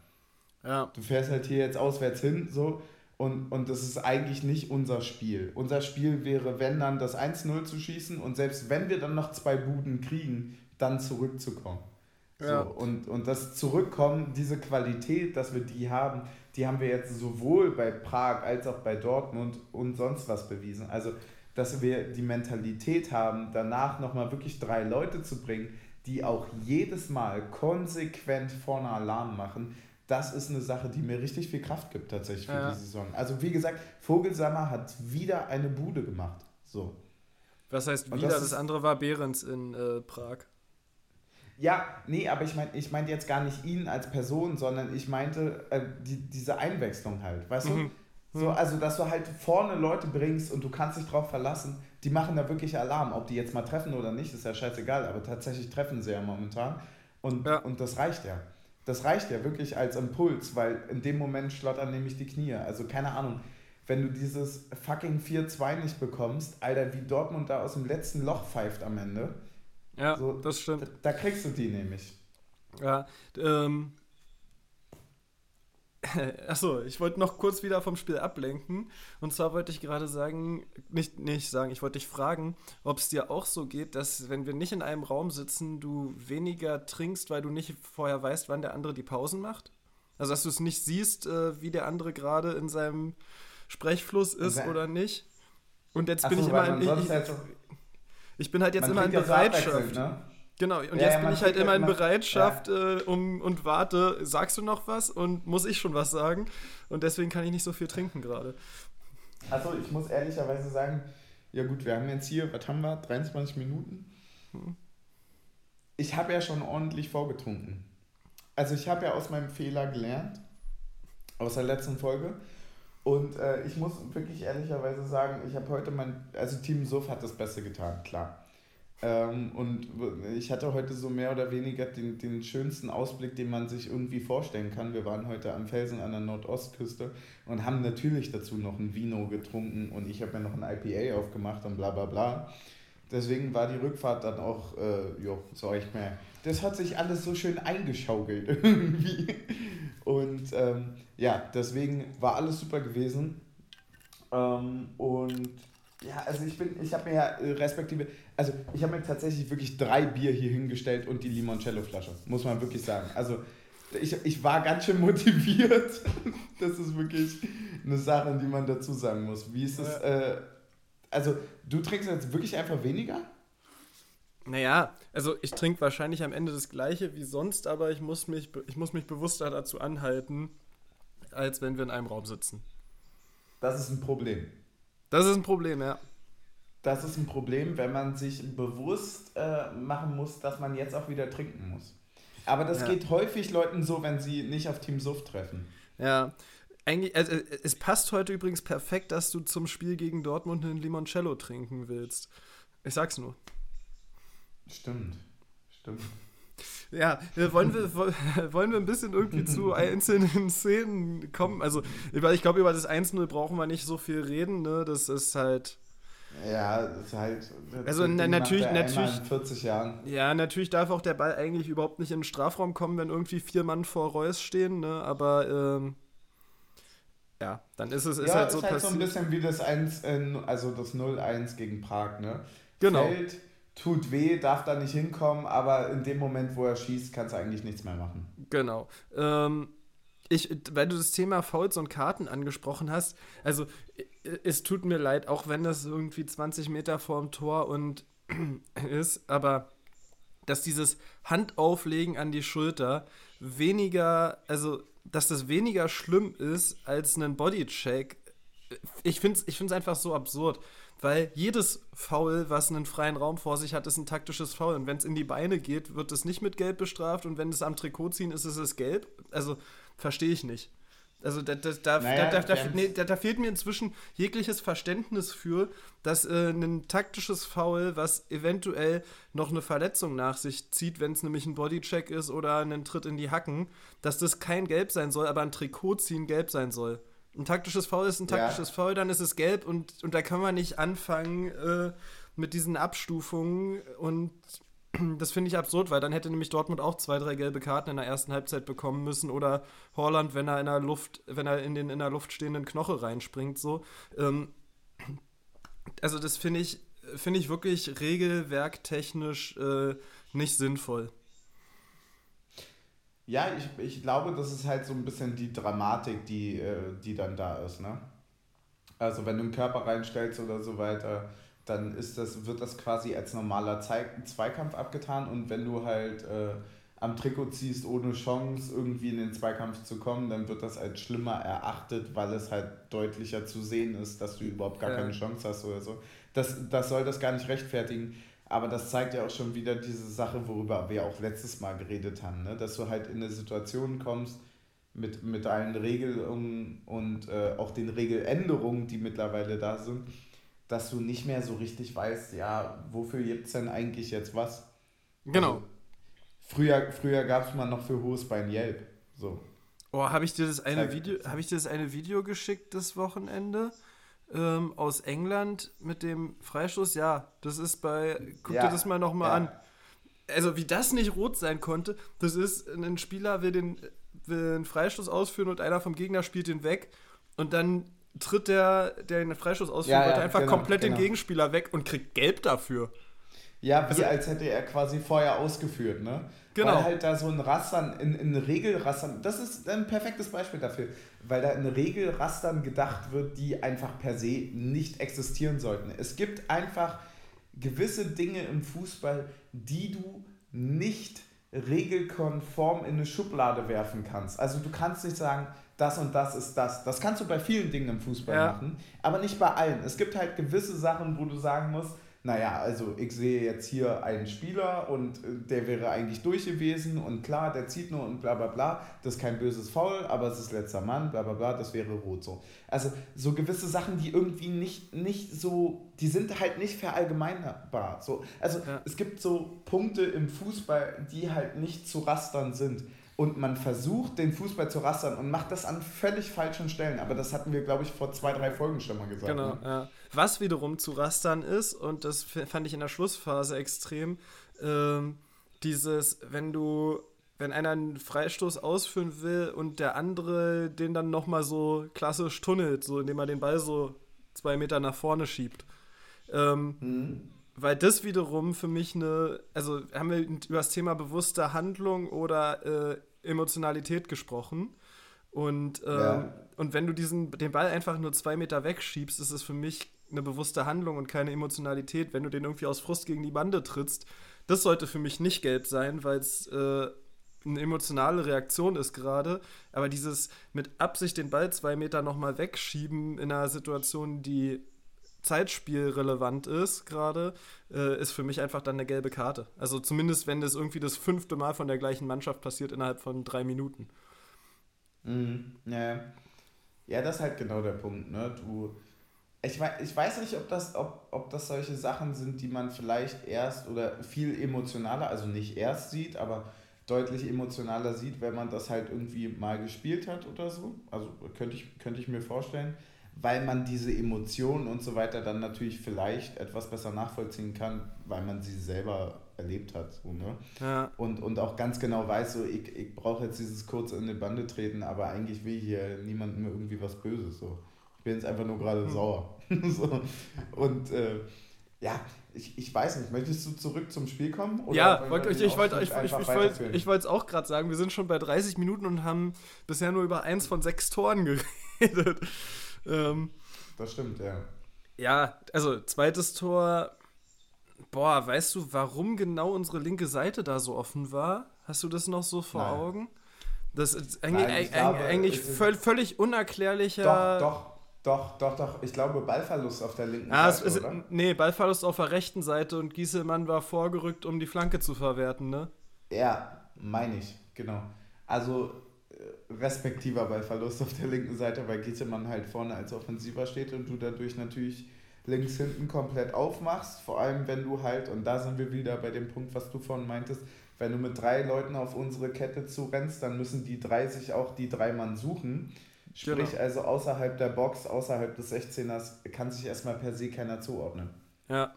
Speaker 1: Ja. Du fährst halt hier jetzt auswärts hin, so, und, und das ist eigentlich nicht unser Spiel. Unser Spiel wäre, wenn dann das 1-0 zu schießen und selbst wenn wir dann noch zwei Buden kriegen, dann zurückzukommen. Ja. So, und, und das Zurückkommen, diese Qualität, dass wir die haben, die haben wir jetzt sowohl bei Prag als auch bei Dortmund und sonst was bewiesen. Also, dass wir die Mentalität haben, danach nochmal wirklich drei Leute zu bringen, die auch jedes Mal konsequent vorne Alarm machen, das ist eine Sache, die mir richtig viel Kraft gibt tatsächlich für ja. die Saison. Also wie gesagt, Vogelsammer hat wieder eine Bude gemacht. So.
Speaker 2: Was heißt wieder? Das, das andere war Behrens in äh, Prag.
Speaker 1: Ja, nee, aber ich meine ich mein jetzt gar nicht ihn als Person, sondern ich meinte äh, die, diese Einwechslung halt, weißt mhm. du? So, mhm. also, dass du halt vorne Leute bringst und du kannst dich drauf verlassen, die machen da wirklich Alarm. Ob die jetzt mal treffen oder nicht, ist ja scheißegal, aber tatsächlich treffen sie ja momentan. Und, ja. und das reicht ja. Das reicht ja wirklich als Impuls, weil in dem Moment schlottern nämlich die Knie. Also keine Ahnung, wenn du dieses fucking 4-2 nicht bekommst, Alter, wie Dortmund da aus dem letzten Loch pfeift am Ende
Speaker 2: ja, so, das stimmt.
Speaker 1: Da, da, kriegst du die nämlich.
Speaker 2: Ja, ähm. [laughs] Achso, ich wollte noch kurz wieder vom Spiel ablenken. Und zwar wollte ich gerade sagen, nicht, nicht sagen, ich wollte dich fragen, ob es dir auch so geht, dass wenn wir nicht in einem Raum sitzen, du weniger trinkst, weil du nicht vorher weißt, wann der andere die Pausen macht? Also, dass du es nicht siehst, äh, wie der andere gerade in seinem Sprechfluss ist oder nicht. Und jetzt Ach bin so, ich immer in. Ich, [laughs] ich, ich bin halt jetzt Man immer in Bereitschaft. Ne? Genau, und ja, jetzt ja, bin ich halt immer in Bereitschaft ja. äh, um, und warte, sagst du noch was und muss ich schon was sagen? Und deswegen kann ich nicht so viel trinken gerade.
Speaker 1: Also ich muss ehrlicherweise sagen, ja gut, wir haben jetzt hier, was haben wir, 23 Minuten. Hm. Ich habe ja schon ordentlich vorgetrunken. Also ich habe ja aus meinem Fehler gelernt, aus der letzten Folge. Und äh, ich muss wirklich ehrlicherweise sagen, ich habe heute mein, also Team Suff hat das Beste getan, klar. Ähm, und ich hatte heute so mehr oder weniger den, den schönsten Ausblick, den man sich irgendwie vorstellen kann. Wir waren heute am Felsen an der Nordostküste und haben natürlich dazu noch ein Vino getrunken und ich habe mir noch ein IPA aufgemacht und bla bla bla. Deswegen war die Rückfahrt dann auch, äh, jo, sag ich mal, das hat sich alles so schön eingeschaukelt [laughs] irgendwie. Und ähm, ja, deswegen war alles super gewesen. Ähm, und ja, also ich bin, ich habe mir ja äh, respektive, also ich habe mir tatsächlich wirklich drei Bier hier hingestellt und die Limoncello-Flasche, muss man wirklich sagen. Also ich, ich war ganz schön motiviert. [laughs] das ist wirklich eine Sache, die man dazu sagen muss. Wie ist es, äh, also du trinkst jetzt wirklich einfach weniger?
Speaker 2: Naja, also ich trinke wahrscheinlich am Ende das gleiche wie sonst, aber ich muss mich, ich muss mich bewusster dazu anhalten, als wenn wir in einem Raum sitzen.
Speaker 1: Das ist ein Problem.
Speaker 2: Das ist ein Problem, ja.
Speaker 1: das ist ein Problem, wenn man sich bewusst äh, machen muss, dass man jetzt auch wieder trinken muss. Aber das ja. geht häufig Leuten so, wenn sie nicht auf Team Suft treffen.
Speaker 2: Ja, eigentlich, also, es passt heute übrigens perfekt, dass du zum Spiel gegen Dortmund einen Limoncello trinken willst. Ich sag's nur.
Speaker 1: Stimmt, stimmt.
Speaker 2: Ja, wollen wir, [laughs] wollen wir ein bisschen irgendwie zu [laughs] einzelnen Szenen kommen? Also, ich glaube, über das 1-0 brauchen wir nicht so viel reden, ne? Das ist halt.
Speaker 1: Ja, das ist halt.
Speaker 2: Also na, natürlich, natürlich.
Speaker 1: In 40 Jahren.
Speaker 2: Ja, natürlich darf auch der Ball eigentlich überhaupt nicht in den Strafraum kommen, wenn irgendwie vier Mann vor Reus stehen, ne? Aber ähm, ja, dann ist es ist
Speaker 1: ja,
Speaker 2: halt so
Speaker 1: ist halt so ein bisschen wie das 1, also das 0-1 gegen Prag, ne?
Speaker 2: Genau.
Speaker 1: Fällt, tut weh, darf da nicht hinkommen, aber in dem Moment, wo er schießt, kannst du eigentlich nichts mehr machen.
Speaker 2: Genau. Ähm, ich, weil du das Thema Fouls und Karten angesprochen hast, also es tut mir leid, auch wenn das irgendwie 20 Meter vorm Tor und [clears throat] ist, aber dass dieses Handauflegen an die Schulter weniger, also dass das weniger schlimm ist als ein Bodycheck. Ich finde es ich find's einfach so absurd, weil jedes Foul, was einen freien Raum vor sich hat, ist ein taktisches Foul. Und wenn es in die Beine geht, wird es nicht mit Gelb bestraft. Und wenn es am Trikot ziehen ist, ist es gelb. Also verstehe ich nicht. Also da, da, da, naja, da, nee, da, fehlt mir inzwischen jegliches Verständnis für, dass äh, ein taktisches Foul, was eventuell noch eine Verletzung nach sich zieht, wenn es nämlich ein Bodycheck ist oder ein Tritt in die Hacken, dass das kein Gelb sein soll, aber ein Trikot ziehen gelb sein soll. Ein taktisches Foul ist ein taktisches ja. Foul, dann ist es gelb und, und da kann man nicht anfangen äh, mit diesen Abstufungen und [clears throat] das finde ich absurd, weil dann hätte nämlich Dortmund auch zwei, drei gelbe Karten in der ersten Halbzeit bekommen müssen oder Horland, wenn er in der Luft, wenn er in den in der Luft stehenden Knoche reinspringt, so. Ähm, also das finde ich, finde ich wirklich regelwerktechnisch äh, nicht sinnvoll.
Speaker 1: Ja, ich, ich glaube, das ist halt so ein bisschen die Dramatik, die, äh, die dann da ist, ne? Also wenn du einen Körper reinstellst oder so weiter, dann ist das, wird das quasi als normaler Zweikampf abgetan und wenn du halt äh, am Trikot ziehst, ohne Chance irgendwie in den Zweikampf zu kommen, dann wird das als schlimmer erachtet, weil es halt deutlicher zu sehen ist, dass du überhaupt gar ja. keine Chance hast oder so. Das, das soll das gar nicht rechtfertigen, aber das zeigt ja auch schon wieder diese Sache, worüber wir auch letztes Mal geredet haben, ne? dass du halt in eine Situation kommst, mit, mit allen Regelungen und äh, auch den Regeländerungen, die mittlerweile da sind, dass du nicht mehr so richtig weißt, ja, wofür gibt es denn eigentlich jetzt was?
Speaker 2: Genau. Also,
Speaker 1: früher früher gab es mal noch für hohes Bein Yelp. So.
Speaker 2: Oh, habe ich dir das eine Video, habe ich dir das eine Video geschickt das Wochenende ähm, aus England mit dem Freistoß? Ja, das ist bei, guck ja, dir das mal nochmal ja. an. Also wie das nicht rot sein konnte, das ist, ein Spieler will den, will einen Freistoß ausführen und einer vom Gegner spielt den weg und dann tritt der, der den Freistoß ausführen ja, ja, einfach genau, komplett genau. den Gegenspieler weg und kriegt gelb dafür.
Speaker 1: Ja, wie also, als hätte er quasi vorher ausgeführt, ne? Genau. Weil halt da so ein Rastern, in, in Regelrastern, das ist ein perfektes Beispiel dafür, weil da in Regelrastern gedacht wird, die einfach per se nicht existieren sollten. Es gibt einfach gewisse Dinge im Fußball, die du nicht regelkonform in eine Schublade werfen kannst. Also du kannst nicht sagen, das und das ist das. Das kannst du bei vielen Dingen im Fußball ja. machen, aber nicht bei allen. Es gibt halt gewisse Sachen, wo du sagen musst, naja, also ich sehe jetzt hier einen Spieler und äh, der wäre eigentlich durch gewesen und klar, der zieht nur und bla bla bla, das ist kein böses Foul, aber es ist letzter Mann, bla bla bla, das wäre rot so. Also so gewisse Sachen, die irgendwie nicht, nicht so, die sind halt nicht verallgemeinerbar. So. Also ja. es gibt so Punkte im Fußball, die halt nicht zu rastern sind und man versucht, den Fußball zu rastern und macht das an völlig falschen Stellen. Aber das hatten wir, glaube ich, vor zwei, drei Folgen schon mal gesagt.
Speaker 2: Genau, ne? ja. Was wiederum zu rastern ist, und das fand ich in der Schlussphase extrem, ähm, dieses, wenn du, wenn einer einen Freistoß ausführen will und der andere den dann nochmal so klassisch tunnelt, so indem er den Ball so zwei Meter nach vorne schiebt. Ähm, mhm weil das wiederum für mich eine, also haben wir über das Thema bewusste Handlung oder äh, Emotionalität gesprochen. Und, ähm, ja. und wenn du diesen, den Ball einfach nur zwei Meter wegschiebst, ist es für mich eine bewusste Handlung und keine Emotionalität. Wenn du den irgendwie aus Frust gegen die Bande trittst, das sollte für mich nicht gelb sein, weil es äh, eine emotionale Reaktion ist gerade. Aber dieses mit Absicht den Ball zwei Meter nochmal wegschieben in einer Situation, die Zeitspiel relevant ist gerade, äh, ist für mich einfach dann eine gelbe Karte. Also zumindest, wenn das irgendwie das fünfte Mal von der gleichen Mannschaft passiert innerhalb von drei Minuten.
Speaker 1: Mhm, ja. ja, das ist halt genau der Punkt. Ne? Du, ich, weiß, ich weiß nicht, ob das, ob, ob das solche Sachen sind, die man vielleicht erst oder viel emotionaler, also nicht erst sieht, aber deutlich emotionaler sieht, wenn man das halt irgendwie mal gespielt hat oder so. Also könnte ich, könnte ich mir vorstellen weil man diese Emotionen und so weiter dann natürlich vielleicht etwas besser nachvollziehen kann, weil man sie selber erlebt hat. So, ne? ja. und, und auch ganz genau weiß, so, ich, ich brauche jetzt dieses kurz in die Bande treten, aber eigentlich will hier niemandem irgendwie was Böses. So. Ich bin jetzt einfach nur gerade hm. sauer. [laughs] so. Und äh, ja, ich, ich weiß nicht, möchtest du zurück zum Spiel kommen?
Speaker 2: ja, wollt, ich, ich wollte ich, ich, ich, wollt, es auch gerade sagen, wir sind schon bei 30 Minuten und haben bisher nur über eins von sechs Toren [laughs] geredet.
Speaker 1: Ähm, das stimmt, ja.
Speaker 2: Ja, also zweites Tor. Boah, weißt du, warum genau unsere linke Seite da so offen war? Hast du das noch so vor Nein. Augen? Das ist eigentlich, Nein, glaube, eigentlich völ völlig unerklärlicher.
Speaker 1: Doch, doch, doch, doch, doch. Ich glaube, Ballverlust auf der linken
Speaker 2: ah, Seite. Ist, oder? Nee, Ballverlust auf der rechten Seite und Gieselmann war vorgerückt, um die Flanke zu verwerten, ne?
Speaker 1: Ja, meine ich, genau. Also respektiver Ballverlust auf der linken Seite, weil Giesemann halt vorne als Offensiver steht und du dadurch natürlich links hinten komplett aufmachst. Vor allem, wenn du halt, und da sind wir wieder bei dem Punkt, was du vorhin meintest, wenn du mit drei Leuten auf unsere Kette zurennst, dann müssen die drei sich auch die drei Mann suchen. Sprich, genau. also außerhalb der Box, außerhalb des 16ers, kann sich erstmal per se keiner zuordnen.
Speaker 2: Ja.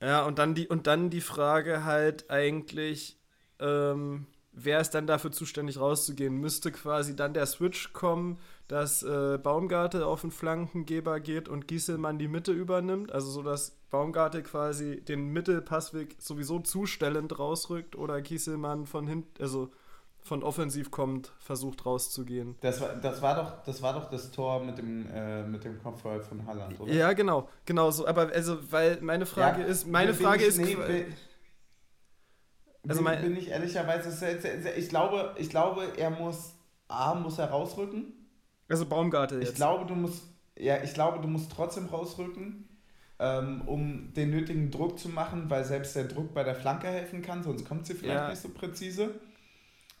Speaker 2: Ja, und dann die, und dann die Frage halt eigentlich, ähm, wer ist dann dafür zuständig rauszugehen? Müsste quasi dann der Switch kommen, dass äh, Baumgarte auf den Flankengeber geht und Gieselmann die Mitte übernimmt? Also so, dass Baumgarte quasi den Mittelpassweg sowieso zustellend rausrückt oder Gieselmann von hinten, also von offensiv kommt, versucht rauszugehen.
Speaker 1: Das war, das war, doch, das war doch das Tor mit dem, äh, mit dem Kopfball von Halland, oder?
Speaker 2: Ja, genau, genau so. Aber also, weil meine Frage ja, ist, meine Frage ist. Nee,
Speaker 1: also bin, bin ich ehrlicherweise, ich glaube, ich glaube, er muss, A, muss er rausrücken.
Speaker 2: Also Baumgarte
Speaker 1: jetzt. Ich glaube, du musst, ja, ich glaube, du musst trotzdem rausrücken, ähm, um den nötigen Druck zu machen, weil selbst der Druck bei der Flanke helfen kann, sonst kommt sie vielleicht ja. nicht so präzise.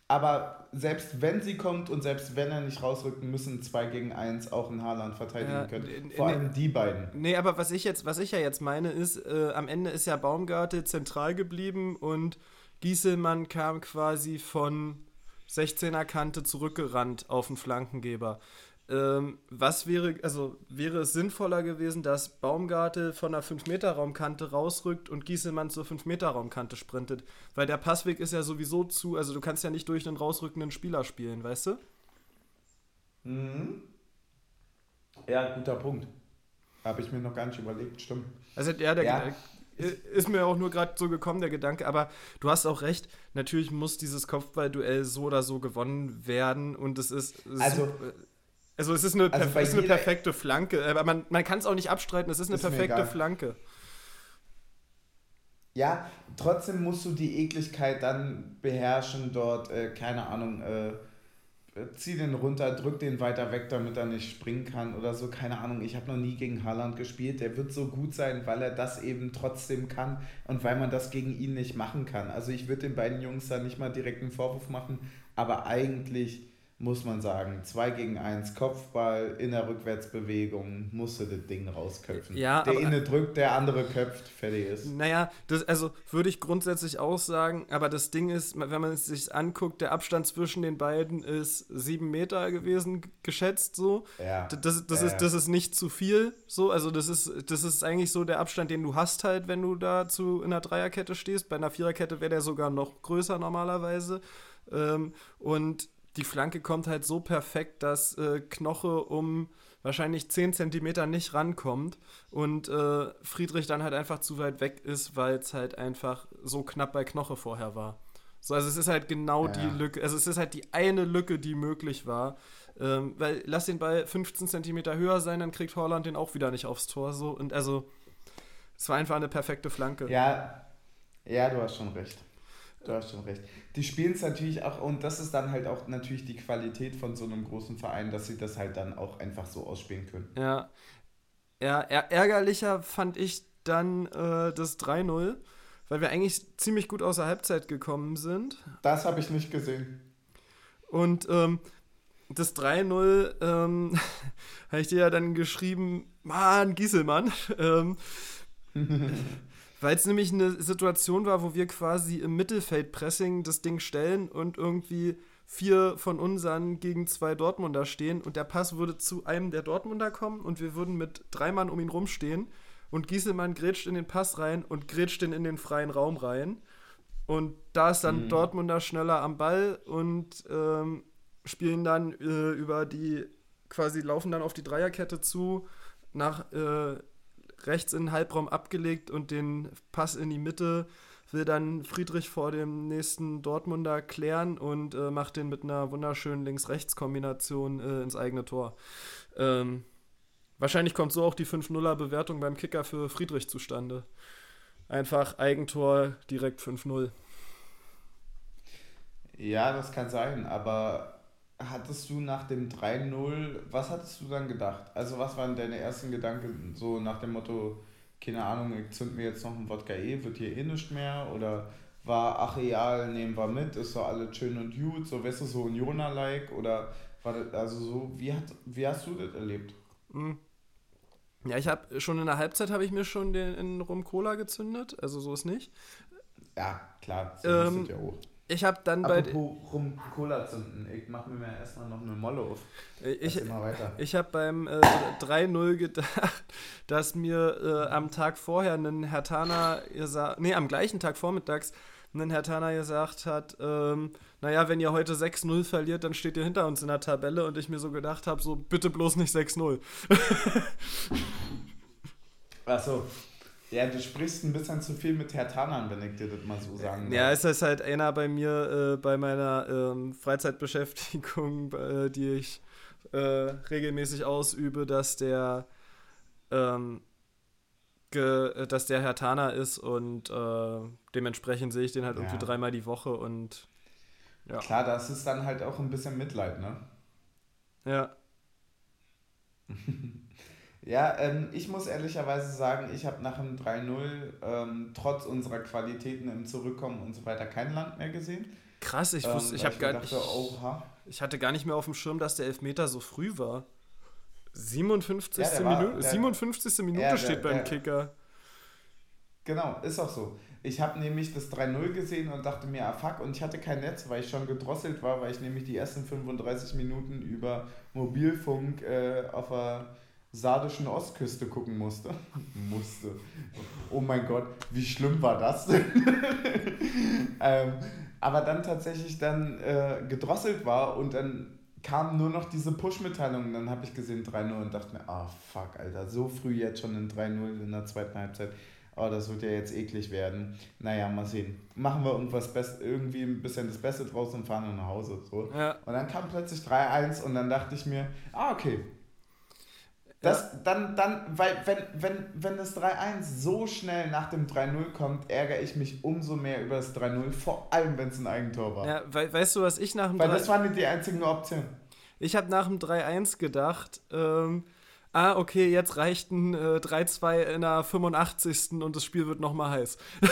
Speaker 1: Aber selbst wenn sie kommt und selbst wenn er nicht rausrücken, müssen zwei gegen eins auch in Haaland verteidigen ja, können. Vor allem die beiden.
Speaker 2: Nee, aber was ich jetzt, was ich ja jetzt meine, ist, äh, am Ende ist ja Baumgarte zentral geblieben und Gieselmann kam quasi von 16er Kante zurückgerannt auf den Flankengeber. Ähm, was wäre, also wäre es sinnvoller gewesen, dass Baumgarte von der 5-Meter-Raumkante rausrückt und Gieselmann zur 5-Meter-Raumkante sprintet? Weil der Passweg ist ja sowieso zu, also du kannst ja nicht durch einen rausrückenden Spieler spielen, weißt du?
Speaker 1: Mhm. Ja, guter Punkt. Habe ich mir noch gar nicht überlegt, stimmt.
Speaker 2: Also ja, der, ja. Ist mir auch nur gerade so gekommen, der Gedanke. Aber du hast auch recht. Natürlich muss dieses Kopfballduell so oder so gewonnen werden. Und es ist.
Speaker 1: Also.
Speaker 2: Also es ist eine, also ist eine perfekte Flanke, aber man, man kann es auch nicht abstreiten, es ist eine ist perfekte Flanke.
Speaker 1: Ja, trotzdem musst du die Ekligkeit dann beherrschen, dort, äh, keine Ahnung, äh, zieh den runter, drück den weiter weg, damit er nicht springen kann oder so. Keine Ahnung, ich habe noch nie gegen Haaland gespielt. Der wird so gut sein, weil er das eben trotzdem kann und weil man das gegen ihn nicht machen kann. Also ich würde den beiden Jungs da nicht mal direkt einen Vorwurf machen, aber eigentlich muss man sagen. 2 gegen 1, Kopfball in der Rückwärtsbewegung, musste das Ding rausköpfen. Ja, der eine drückt, der andere köpft, fertig ist.
Speaker 2: Naja, das, also würde ich grundsätzlich auch sagen, aber das Ding ist, wenn man es sich anguckt, der Abstand zwischen den beiden ist 7 Meter gewesen, geschätzt so. Ja. Das, das, ja, ist, das ist nicht zu viel, so. Also das ist, das ist eigentlich so der Abstand, den du hast halt, wenn du dazu in einer Dreierkette stehst. Bei einer Viererkette wäre der sogar noch größer normalerweise. Ähm, und die Flanke kommt halt so perfekt, dass äh, Knoche um wahrscheinlich 10 cm nicht rankommt und äh, Friedrich dann halt einfach zu weit weg ist, weil es halt einfach so knapp bei Knoche vorher war. So, also es ist halt genau ja. die Lücke, also es ist halt die eine Lücke, die möglich war. Ähm, weil lass den Ball 15 cm höher sein, dann kriegt Holland den auch wieder nicht aufs Tor. So. Und also es war einfach eine perfekte Flanke.
Speaker 1: Ja, ja, du hast schon recht. Du hast schon recht. Die spielen es natürlich auch, und das ist dann halt auch natürlich die Qualität von so einem großen Verein, dass sie das halt dann auch einfach so ausspielen können.
Speaker 2: Ja. Ja, ärgerlicher fand ich dann äh, das 3-0, weil wir eigentlich ziemlich gut aus der Halbzeit gekommen sind.
Speaker 1: Das habe ich nicht gesehen.
Speaker 2: Und ähm, das 3-0 ähm, [laughs] habe ich dir ja dann geschrieben, Mann, Gieselmann. [laughs] Ähm, [laughs] Weil es nämlich eine Situation war, wo wir quasi im Mittelfeldpressing das Ding stellen und irgendwie vier von unseren gegen zwei Dortmunder stehen und der Pass würde zu einem der Dortmunder kommen und wir würden mit drei Mann um ihn rumstehen und Gieselmann grätscht in den Pass rein und grätscht den in den freien Raum rein. Und da ist dann mhm. Dortmunder schneller am Ball und ähm, spielen dann äh, über die, quasi laufen dann auf die Dreierkette zu, nach äh, rechts in den Halbraum abgelegt und den Pass in die Mitte will dann Friedrich vor dem nächsten Dortmunder klären und äh, macht den mit einer wunderschönen Links-Rechts-Kombination äh, ins eigene Tor. Ähm, wahrscheinlich kommt so auch die 5-0er-Bewertung beim Kicker für Friedrich zustande. Einfach Eigentor direkt 5-0.
Speaker 1: Ja, das kann sein, aber hattest du nach dem 3-0, was hattest du dann gedacht? Also was waren deine ersten Gedanken so nach dem Motto, keine Ahnung, ich zünd mir jetzt noch ein Wodka E, wird hier eh nicht mehr? Oder war, ach egal, nehmen wir mit, ist so alles schön und gut, so weißt du, so Unioner-like? Oder war das, also so, wie, hat, wie hast du das erlebt?
Speaker 2: Mhm. Ja, ich habe schon in der Halbzeit habe ich mir schon den in Rum Cola gezündet, also so ist nicht.
Speaker 1: Ja, klar, so
Speaker 2: ähm, ja auch. Ich habe dann
Speaker 1: Apropos bei. Rum Cola zünden. Ich mache mir erstmal noch eine Molle auf.
Speaker 2: Ich, ich habe beim äh, 3-0 gedacht, [laughs] dass mir äh, am Tag vorher ein Hertaner gesagt, nee, am gleichen Tag vormittags ein Hertaner gesagt hat, ähm, naja, wenn ihr heute 6-0 verliert, dann steht ihr hinter uns in der Tabelle und ich mir so gedacht habe, so bitte bloß nicht 6-0.
Speaker 1: Achso, ja, du sprichst ein bisschen zu viel mit Herr Tanan, wenn ich dir das mal so sagen
Speaker 2: Ja, es ist halt einer bei mir äh, bei meiner ähm, Freizeitbeschäftigung, [laughs] äh, die ich äh, regelmäßig ausübe, dass der ähm, dass der Herr Tana ist und äh, dementsprechend sehe ich den halt ja. irgendwie dreimal die Woche und
Speaker 1: ja. Klar, das ist dann halt auch ein bisschen Mitleid, ne?
Speaker 2: Ja. [laughs]
Speaker 1: Ja, ähm, ich muss ehrlicherweise sagen, ich habe nach dem 3-0 ähm, trotz unserer Qualitäten im Zurückkommen und so weiter kein Land mehr gesehen.
Speaker 2: Krass, ich wusste, ähm, ich habe gar nicht. Ich hatte gar nicht mehr auf dem Schirm, dass der Elfmeter so früh war. 57. Ja, war, Minute, der, 57. Minute ja, der, steht beim der, Kicker.
Speaker 1: Genau, ist auch so. Ich habe nämlich das 3-0 gesehen und dachte mir, ah fuck, und ich hatte kein Netz, weil ich schon gedrosselt war, weil ich nämlich die ersten 35 Minuten über Mobilfunk äh, auf der sardischen Ostküste gucken musste. [laughs] musste. Oh mein Gott, wie schlimm war das denn? [laughs] ähm, aber dann tatsächlich dann äh, gedrosselt war und dann kam nur noch diese Push-Mitteilung. Dann habe ich gesehen 3-0 und dachte mir, ah oh, fuck, Alter, so früh jetzt schon in 3-0 in der zweiten Halbzeit. Oh, das wird ja jetzt eklig werden. Naja, mal sehen. Machen wir irgendwas Best irgendwie ein bisschen das Beste draus und fahren dann nach Hause. So. Ja. Und dann kam plötzlich 3-1 und dann dachte ich mir, ah, okay, das, ja. dann, dann, weil, wenn, wenn, wenn das 3-1 so schnell nach dem 3-0 kommt, ärgere ich mich umso mehr über das 3-0, vor allem wenn es ein Eigentor war.
Speaker 2: Ja, we weißt du, was ich nach dem
Speaker 1: Weil 3 das war nicht die einzige Option.
Speaker 2: Ich habe nach dem 3-1 gedacht, ähm, ah, okay, jetzt reicht ein äh, 3-2 in der 85. und das Spiel wird nochmal heiß. [laughs]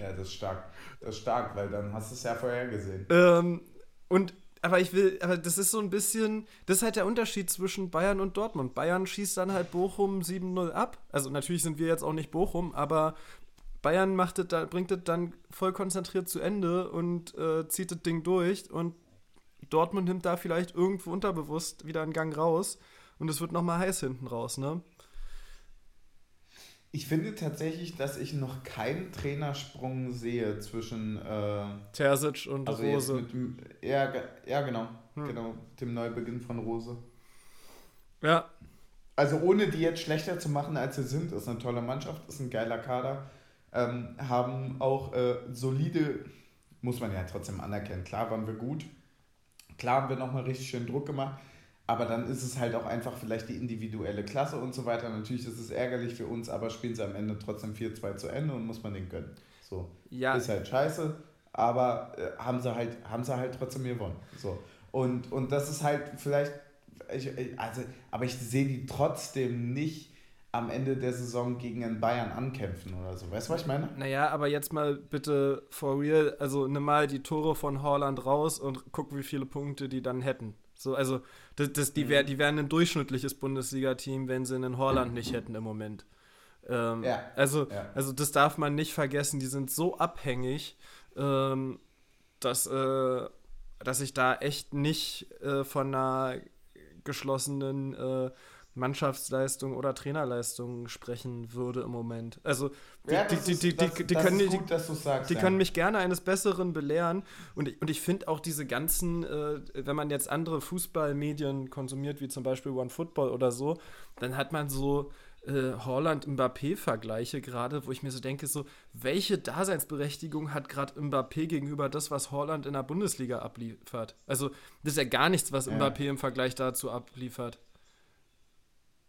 Speaker 1: ja, das ist stark. Das ist stark, weil dann hast du es ja vorher gesehen.
Speaker 2: Ähm, und aber ich will, aber das ist so ein bisschen, das ist halt der Unterschied zwischen Bayern und Dortmund. Bayern schießt dann halt Bochum 7-0 ab. Also natürlich sind wir jetzt auch nicht Bochum, aber Bayern macht das, bringt das dann voll konzentriert zu Ende und äh, zieht das Ding durch und Dortmund nimmt da vielleicht irgendwo unterbewusst wieder einen Gang raus und es wird nochmal heiß hinten raus, ne?
Speaker 1: Ich finde tatsächlich, dass ich noch keinen Trainersprung sehe zwischen äh,
Speaker 2: Terzic und also Rose.
Speaker 1: Mit, ja, ja, genau. Hm. Genau, dem Neubeginn von Rose.
Speaker 2: Ja.
Speaker 1: Also ohne die jetzt schlechter zu machen, als sie sind, ist eine tolle Mannschaft, ist ein geiler Kader. Ähm, haben auch äh, solide, muss man ja trotzdem anerkennen. Klar waren wir gut. Klar haben wir nochmal richtig schön Druck gemacht. Aber dann ist es halt auch einfach vielleicht die individuelle Klasse und so weiter. Natürlich ist es ärgerlich für uns, aber spielen sie am Ende trotzdem 4-2 zu Ende und muss man den gönnen. So. Ja. Ist halt scheiße, aber äh, haben, sie halt, haben sie halt trotzdem gewonnen. So. Und, und das ist halt vielleicht, ich, also, aber ich sehe die trotzdem nicht am Ende der Saison gegen einen Bayern ankämpfen oder so. Weißt du, was ich meine?
Speaker 2: Naja, aber jetzt mal bitte for real, also nimm mal die Tore von Holland raus und guck, wie viele Punkte die dann hätten. So, also das, das, die, wär, mhm. die wären ein durchschnittliches Bundesliga-Team, wenn sie einen Holland nicht hätten im Moment. Ähm, ja. Also, ja. also das darf man nicht vergessen, die sind so abhängig, ähm, dass, äh, dass ich da echt nicht äh, von einer geschlossenen äh, Mannschaftsleistung oder Trainerleistung sprechen würde im Moment. Also die, ja, die, die, die, die, die, können, gut, sagst, die ja. können mich gerne eines Besseren belehren. Und ich, und ich finde auch diese ganzen, äh, wenn man jetzt andere Fußballmedien konsumiert, wie zum Beispiel One Football oder so, dann hat man so äh, Holland-Mbappé-Vergleiche gerade, wo ich mir so denke, so, welche Daseinsberechtigung hat gerade Mbappé gegenüber das, was Holland in der Bundesliga abliefert? Also, das ist ja gar nichts, was ja. Mbappé im Vergleich dazu abliefert.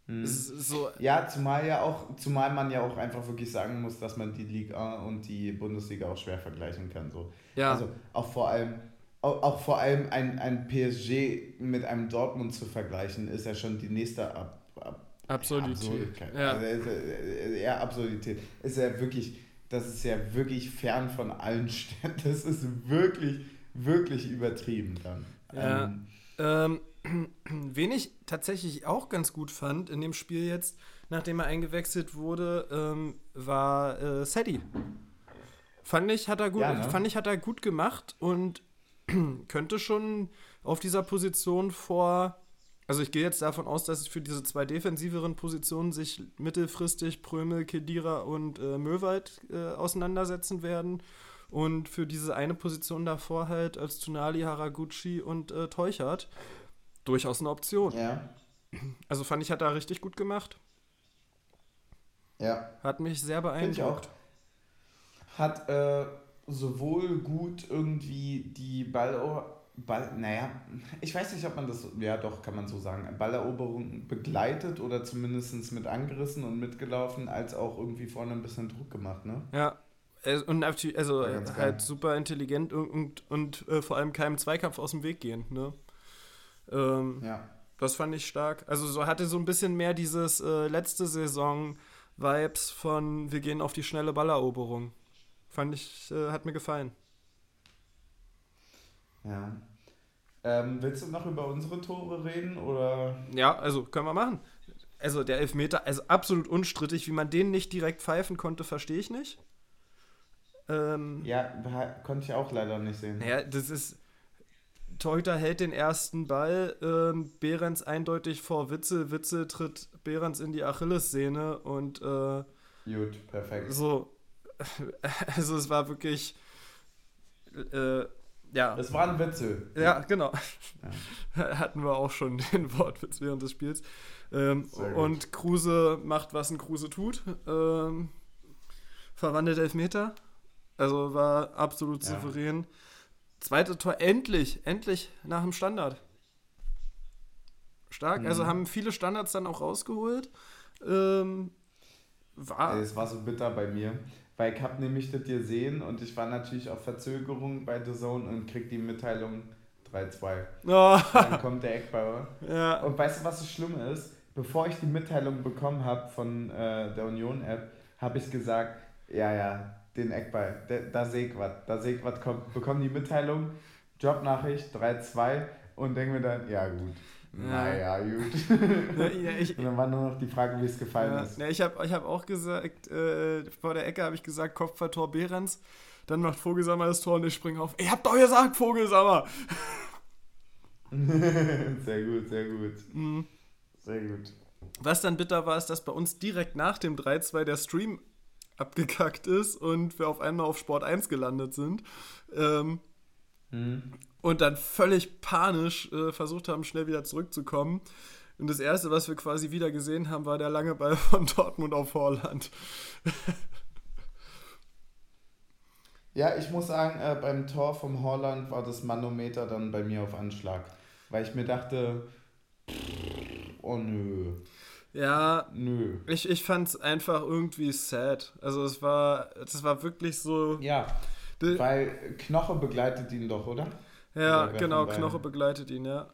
Speaker 1: Hm. So ja, zumal ja auch, zumal man ja auch einfach wirklich sagen muss, dass man die Liga und die Bundesliga auch schwer vergleichen kann. So. Ja. Also auch vor allem, auch, auch vor allem ein, ein PSG mit einem Dortmund zu vergleichen, ist ja schon die nächste Ab, Ab Absurdität. Ja. Also, ja, Absurdität. Ist ja wirklich, das ist ja wirklich fern von allen [laughs] Städten. Das ist wirklich, wirklich übertrieben dann.
Speaker 2: Ja. Ähm, ähm [clears throat] Wen ich tatsächlich auch ganz gut fand in dem Spiel jetzt, nachdem er eingewechselt wurde, ähm, war äh, Sadie. Fand ich, hat er gut, ja, ne? fand ich, hat er gut gemacht und [clears throat] könnte schon auf dieser Position vor. Also ich gehe jetzt davon aus, dass für diese zwei defensiveren Positionen sich mittelfristig Prömel, Kedira und äh, Möwald äh, auseinandersetzen werden. Und für diese eine Position davor halt als Tunali, Haraguchi und äh, Teuchert durchaus eine Option. Ja. Also fand ich, hat er richtig gut gemacht. Ja. Hat mich sehr beeindruckt.
Speaker 1: Hat äh, sowohl gut irgendwie die Ball, Ball, naja, ich weiß nicht, ob man das, ja doch, kann man so sagen, Balleroberung begleitet oder zumindest mit angerissen und mitgelaufen, als auch irgendwie vorne ein bisschen Druck gemacht, ne?
Speaker 2: Ja. Und also halt super intelligent und, und, und äh, vor allem keinem Zweikampf aus dem Weg gehen, ne? Ähm, ja. Das fand ich stark. Also so hatte so ein bisschen mehr dieses äh, letzte Saison Vibes von wir gehen auf die schnelle Balleroberung. Fand ich, äh, hat mir gefallen.
Speaker 1: Ja. Ähm, willst du noch über unsere Tore reden oder?
Speaker 2: Ja, also können wir machen. Also der Elfmeter, also absolut unstrittig, wie man den nicht direkt pfeifen konnte, verstehe ich nicht.
Speaker 1: Ähm, ja, konnte ich auch leider nicht sehen.
Speaker 2: Naja, das ist, Torhüter hält den ersten Ball, ähm, Behrens eindeutig vor Witzel, Witzel tritt Behrens in die Achillessehne und äh, Gut, perfekt. So, [laughs] also es war wirklich, äh, ja.
Speaker 1: Es war ein Witzel.
Speaker 2: Ja, genau. Ja. [laughs] Hatten wir auch schon [laughs] den Wortwitz während des Spiels. Ähm, und Kruse macht, was ein Kruse tut. Ähm, verwandelt Elfmeter. Also war absolut ja. Zweite Tor, endlich, endlich nach dem Standard. Stark, also mhm. also haben viele Standards dann auch rausgeholt. Ähm,
Speaker 1: war. Es war so bitter bei mir, weil ich habe nämlich das gesehen und ich war natürlich auf Verzögerung bei The Zone und krieg die Mitteilung 3-2. Oh. Dann kommt der Eckbauer. [laughs] Ja. Und weißt du, was das Schlimme ist? Bevor ich die Mitteilung bekommen habe von äh, der Union-App, habe ich gesagt, ja, ja, den Eckball. Da, da sehe ich was. Da sehe ich was. Bekommen die Mitteilung, Jobnachricht 3-2 und denken wir dann, ja gut. Ja. Naja, gut. [laughs] Ja, ich, und dann war nur noch die Frage, wie es gefallen ja, ist.
Speaker 2: Ja, ich habe ich hab auch gesagt, äh, vor der Ecke habe ich gesagt, Kopfballtor Behrens. Dann macht Vogelsammer das Tor und ich springe auf. Ihr habt doch gesagt, Vogelsammer! [laughs]
Speaker 1: sehr gut, sehr gut. Mhm. Sehr gut.
Speaker 2: Was dann bitter war, ist, dass bei uns direkt nach dem 3-2 der Stream abgekackt ist und wir auf einmal auf Sport 1 gelandet sind. Ähm, mhm. Und dann völlig panisch äh, versucht haben, schnell wieder zurückzukommen. Und das Erste, was wir quasi wieder gesehen haben, war der lange Ball von [laughs] Dortmund auf Holland.
Speaker 1: ja, ich muss sagen, äh, beim Tor vom Holland war das Manometer dann bei mir auf Anschlag. Weil ich mir dachte, oh nö.
Speaker 2: Ja, Nö. Ich, ich fand es einfach irgendwie sad. Also es war, das war wirklich so.
Speaker 1: Ja. Weil Knoche begleitet ihn doch, oder?
Speaker 2: Ja, oder genau, Knoche begleitet ihn, ja.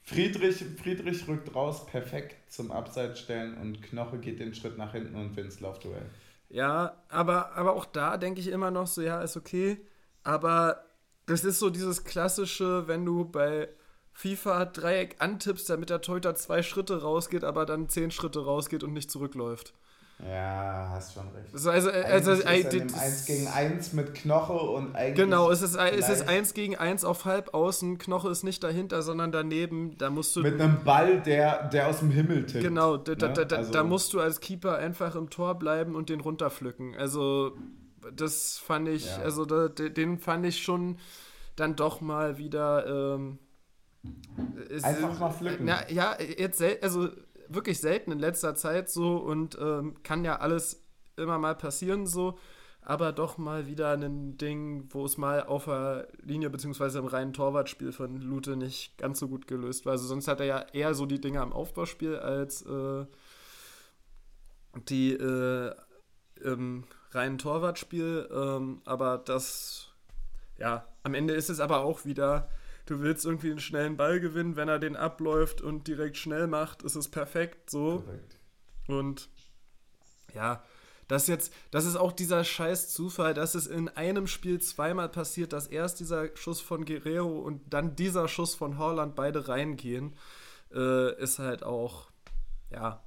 Speaker 1: Friedrich, Friedrich rückt raus, perfekt zum Abseits stellen und Knoche geht den Schritt nach hinten und wins Laufduell.
Speaker 2: Ja, aber, aber auch da denke ich immer noch so, ja, ist okay. Aber das ist so dieses klassische, wenn du bei FIFA Dreieck antippst, damit der Torhüter zwei Schritte rausgeht, aber dann zehn Schritte rausgeht und nicht zurückläuft.
Speaker 1: Ja, hast schon recht. Also, also, also ist äh, 1 gegen 1 mit Knoche und eigentlich. Genau,
Speaker 2: es ist, es ist 1 gegen 1 auf halb außen. Knoche ist nicht dahinter, sondern daneben. Da musst du.
Speaker 1: Mit einem Ball, der, der aus dem Himmel tippt.
Speaker 2: Genau, da, ne? da, da, also. da musst du als Keeper einfach im Tor bleiben und den runterpflücken. Also, das fand ich, ja. also da, den fand ich schon dann doch mal wieder. Ähm, Einfach mal pflücken. Na, ja, jetzt, also wirklich selten in letzter Zeit so und ähm, kann ja alles immer mal passieren so, aber doch mal wieder ein Ding, wo es mal auf der Linie beziehungsweise im reinen Torwartspiel von Lute nicht ganz so gut gelöst war. Also sonst hat er ja eher so die Dinge am Aufbauspiel als äh, die äh, im reinen Torwartspiel, ähm, aber das ja, am Ende ist es aber auch wieder du willst irgendwie einen schnellen Ball gewinnen, wenn er den abläuft und direkt schnell macht, ist es perfekt so. Perfekt. Und ja, das jetzt, das ist auch dieser scheiß Zufall, dass es in einem Spiel zweimal passiert, dass erst dieser Schuss von Guerrero und dann dieser Schuss von Holland beide reingehen, äh, ist halt auch, ja,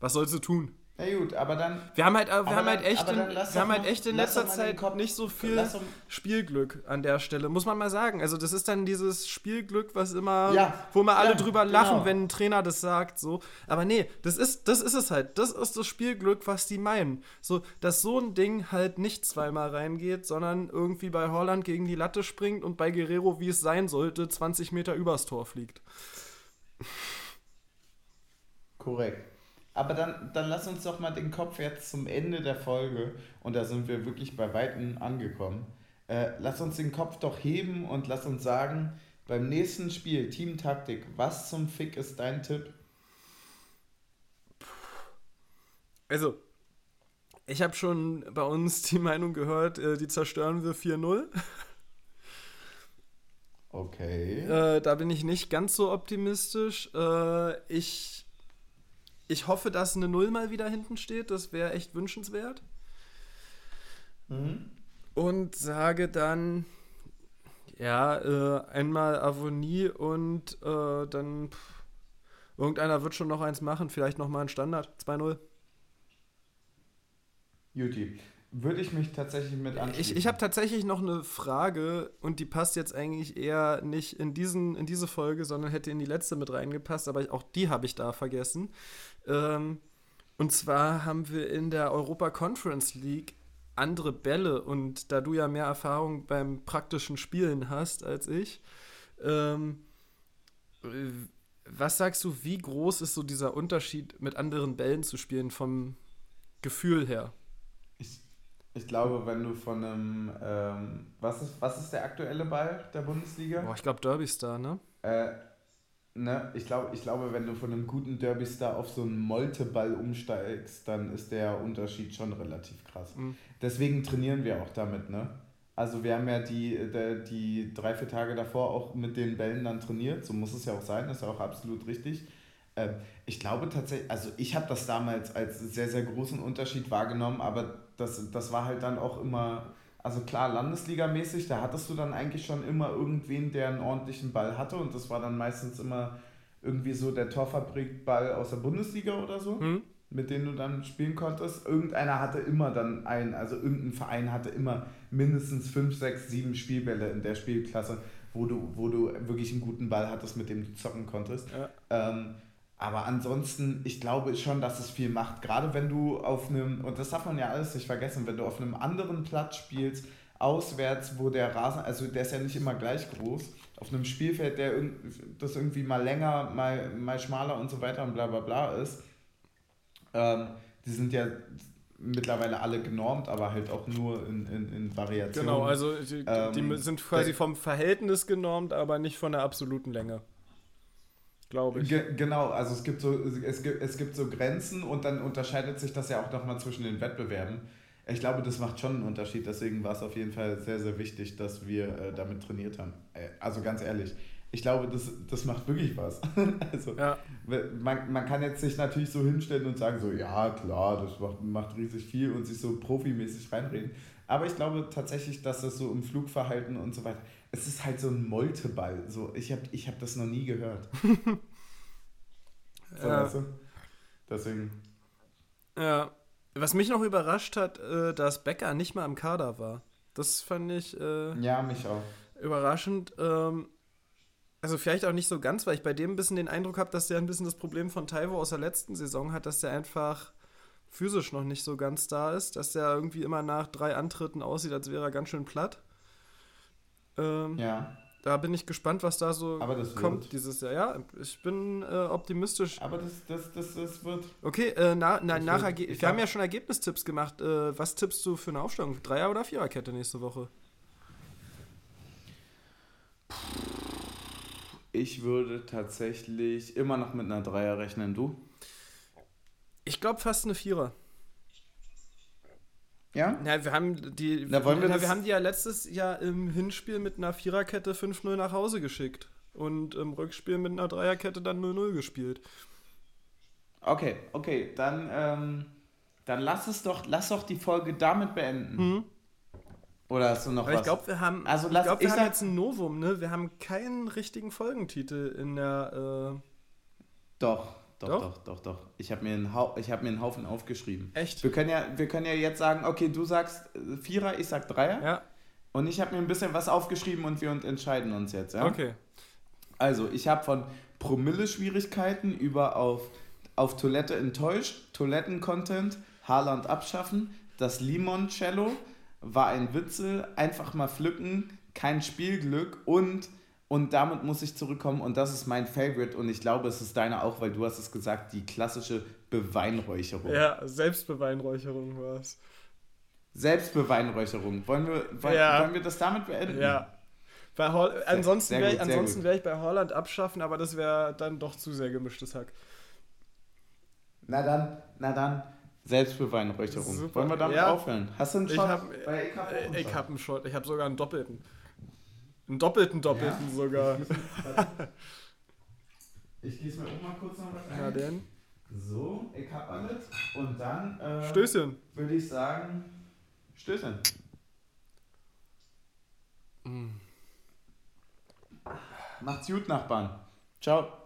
Speaker 2: was sollst du tun?
Speaker 1: Na gut, aber dann.
Speaker 2: Wir haben halt, wir haben halt echt, in, wir haben halt echt in letzter Zeit nicht so viel Spielglück an der Stelle, muss man mal sagen. Also, das ist dann dieses Spielglück, was immer, ja, wo alle ja, drüber lachen, genau. wenn ein Trainer das sagt, so. Aber nee, das ist, das ist es halt. Das ist das Spielglück, was die meinen. So, dass so ein Ding halt nicht zweimal reingeht, sondern irgendwie bei Holland gegen die Latte springt und bei Guerrero, wie es sein sollte, 20 Meter übers Tor fliegt.
Speaker 1: Korrekt. Aber dann, dann lass uns doch mal den Kopf jetzt zum Ende der Folge, und da sind wir wirklich bei Weitem angekommen, äh, lass uns den Kopf doch heben und lass uns sagen, beim nächsten Spiel, Teamtaktik, was zum Fick ist dein Tipp?
Speaker 2: Also, ich habe schon bei uns die Meinung gehört, äh, die zerstören wir 4-0.
Speaker 1: Okay.
Speaker 2: Äh, da bin ich nicht ganz so optimistisch. Äh, ich ich hoffe, dass eine Null mal wieder hinten steht. Das wäre echt wünschenswert. Mhm. Und sage dann, ja, äh, einmal Avonie und äh, dann pff, irgendeiner wird schon noch eins machen. Vielleicht nochmal ein Standard. 2-0.
Speaker 1: Juti. Würde ich mich tatsächlich mit
Speaker 2: anschließen. Ich, ich habe tatsächlich noch eine Frage und die passt jetzt eigentlich eher nicht in, diesen, in diese Folge, sondern hätte in die letzte mit reingepasst, aber auch die habe ich da vergessen. Ähm, und zwar haben wir in der Europa Conference League andere Bälle und da du ja mehr Erfahrung beim praktischen Spielen hast als ich, ähm, was sagst du, wie groß ist so dieser Unterschied mit anderen Bällen zu spielen vom Gefühl her?
Speaker 1: Ich glaube, wenn du von einem, ähm, was, ist, was ist der aktuelle Ball der Bundesliga?
Speaker 2: Boah, ich glaube Derby Star, ne?
Speaker 1: Äh, ne, ich, glaub, ich glaube, wenn du von einem guten Derby Star auf so einen Molte-Ball umsteigst, dann ist der Unterschied schon relativ krass. Mhm. Deswegen trainieren wir auch damit, ne? Also wir haben ja die, die, die drei, vier Tage davor auch mit den Bällen dann trainiert, so muss es ja auch sein, ist ja auch absolut richtig. Ähm, ich glaube tatsächlich, also ich habe das damals als sehr, sehr großen Unterschied wahrgenommen, aber das, das war halt dann auch immer, also klar, Landesligamäßig, da hattest du dann eigentlich schon immer irgendwen, der einen ordentlichen Ball hatte und das war dann meistens immer irgendwie so der Torfabrikball aus der Bundesliga oder so, mhm. mit dem du dann spielen konntest. Irgendeiner hatte immer dann einen, also irgendein Verein hatte immer mindestens fünf, sechs, sieben Spielbälle in der Spielklasse, wo du, wo du wirklich einen guten Ball hattest, mit dem du zocken konntest. Ja. Ähm, aber ansonsten, ich glaube schon, dass es viel macht. Gerade wenn du auf einem, und das darf man ja alles nicht vergessen, wenn du auf einem anderen Platz spielst, auswärts, wo der Rasen, also der ist ja nicht immer gleich groß, auf einem Spielfeld, der das irgendwie mal länger, mal, mal schmaler und so weiter und bla bla bla ist. Ähm, die sind ja mittlerweile alle genormt, aber halt auch nur in, in, in Variationen.
Speaker 2: Genau, also die, ähm, die sind quasi vom Verhältnis genormt, aber nicht von der absoluten Länge
Speaker 1: glaube ich. Ge genau, also es gibt, so, es, gibt, es gibt so Grenzen und dann unterscheidet sich das ja auch nochmal zwischen den Wettbewerben. Ich glaube, das macht schon einen Unterschied, deswegen war es auf jeden Fall sehr, sehr wichtig, dass wir äh, damit trainiert haben. Äh, also ganz ehrlich, ich glaube, das, das macht wirklich was. [laughs] also, ja. man, man kann jetzt sich natürlich so hinstellen und sagen, so, ja, klar, das macht, macht riesig viel und sich so profimäßig reinreden. Aber ich glaube tatsächlich, dass das so im Flugverhalten und so weiter, es ist halt so ein Molteball. So, ich habe ich hab das noch nie gehört. [laughs] so, ja. weißt du? Deswegen.
Speaker 2: Ja. Was mich noch überrascht hat, äh, dass Becker nicht mal im Kader war. Das fand ich. Äh,
Speaker 1: ja, mich auch.
Speaker 2: Überraschend. Ähm, also vielleicht auch nicht so ganz, weil ich bei dem ein bisschen den Eindruck habe, dass der ein bisschen das Problem von Taiwo aus der letzten Saison hat, dass der einfach physisch noch nicht so ganz da ist, dass der irgendwie immer nach drei Antritten aussieht, als wäre er ganz schön platt. Ähm, ja. Da bin ich gespannt, was da so kommt wird. dieses Jahr. Ja, ich bin äh, optimistisch.
Speaker 1: Aber das, das, das, das wird.
Speaker 2: Okay, äh, na, na, nach wird, wir hab haben ja schon Ergebnistipps gemacht. Äh, was tippst du für eine Aufstellung? Dreier- oder Viererkette nächste Woche?
Speaker 1: Ich würde tatsächlich immer noch mit einer Dreier rechnen. Du?
Speaker 2: Ich glaube fast eine Vierer.
Speaker 1: Ja?
Speaker 2: Na, wir haben die, na, wollen wir, na, wir haben die ja letztes Jahr im Hinspiel mit einer Viererkette 5-0 nach Hause geschickt. Und im Rückspiel mit einer Dreierkette dann 0-0 gespielt.
Speaker 1: Okay, okay, dann, ähm, dann lass es doch, lass doch die Folge damit beenden. Mhm. Oder hast du noch
Speaker 2: Aber was? Ich glaube, wir haben, also lass, ich glaub, wir ich haben jetzt ein Novum, ne? Wir haben keinen richtigen Folgentitel in der. Äh
Speaker 1: doch, doch, doch, doch, doch, doch. Ich habe mir, einen hab mir einen Haufen aufgeschrieben.
Speaker 2: Echt?
Speaker 1: Wir können, ja, wir können ja jetzt sagen, okay, du sagst äh, Vierer, ich sag Dreier.
Speaker 2: Ja.
Speaker 1: Und ich habe mir ein bisschen was aufgeschrieben und wir entscheiden uns jetzt, ja?
Speaker 2: Okay.
Speaker 1: Also, ich habe von Promille-Schwierigkeiten über auf, auf Toilette enttäuscht, Toiletten-Content, Haarland abschaffen, das Limoncello, war ein Witzel, einfach mal pflücken, kein Spielglück und und damit muss ich zurückkommen und das ist mein Favorite und ich glaube, es ist deiner auch, weil du hast es gesagt, die klassische Beweinräucherung.
Speaker 2: Ja, Selbstbeweinräucherung war es.
Speaker 1: Selbstbeweinräucherung. Wollen wir, wollen, ja. wollen wir das damit beenden?
Speaker 2: Ja. Bei Hol ansonsten wäre ich, wär ich bei Holland abschaffen, aber das wäre dann doch zu sehr gemischtes Hack.
Speaker 1: Na dann, na dann, Selbstbeweinräucherung. Super. Wollen wir damit ja. aufhören? Hast du einen Shot?
Speaker 2: Ich habe ich hab einen Shot. Ich habe sogar einen doppelten. Einen doppelten, doppelten ja? sogar.
Speaker 1: Ich gieße mir auch mal kurz noch was
Speaker 2: ein. Ja, denn?
Speaker 1: So, ich hab alles. Und dann. Äh,
Speaker 2: Stößchen.
Speaker 1: Würde ich sagen. Stößchen. Mm. Macht's gut, Nachbarn. Ciao.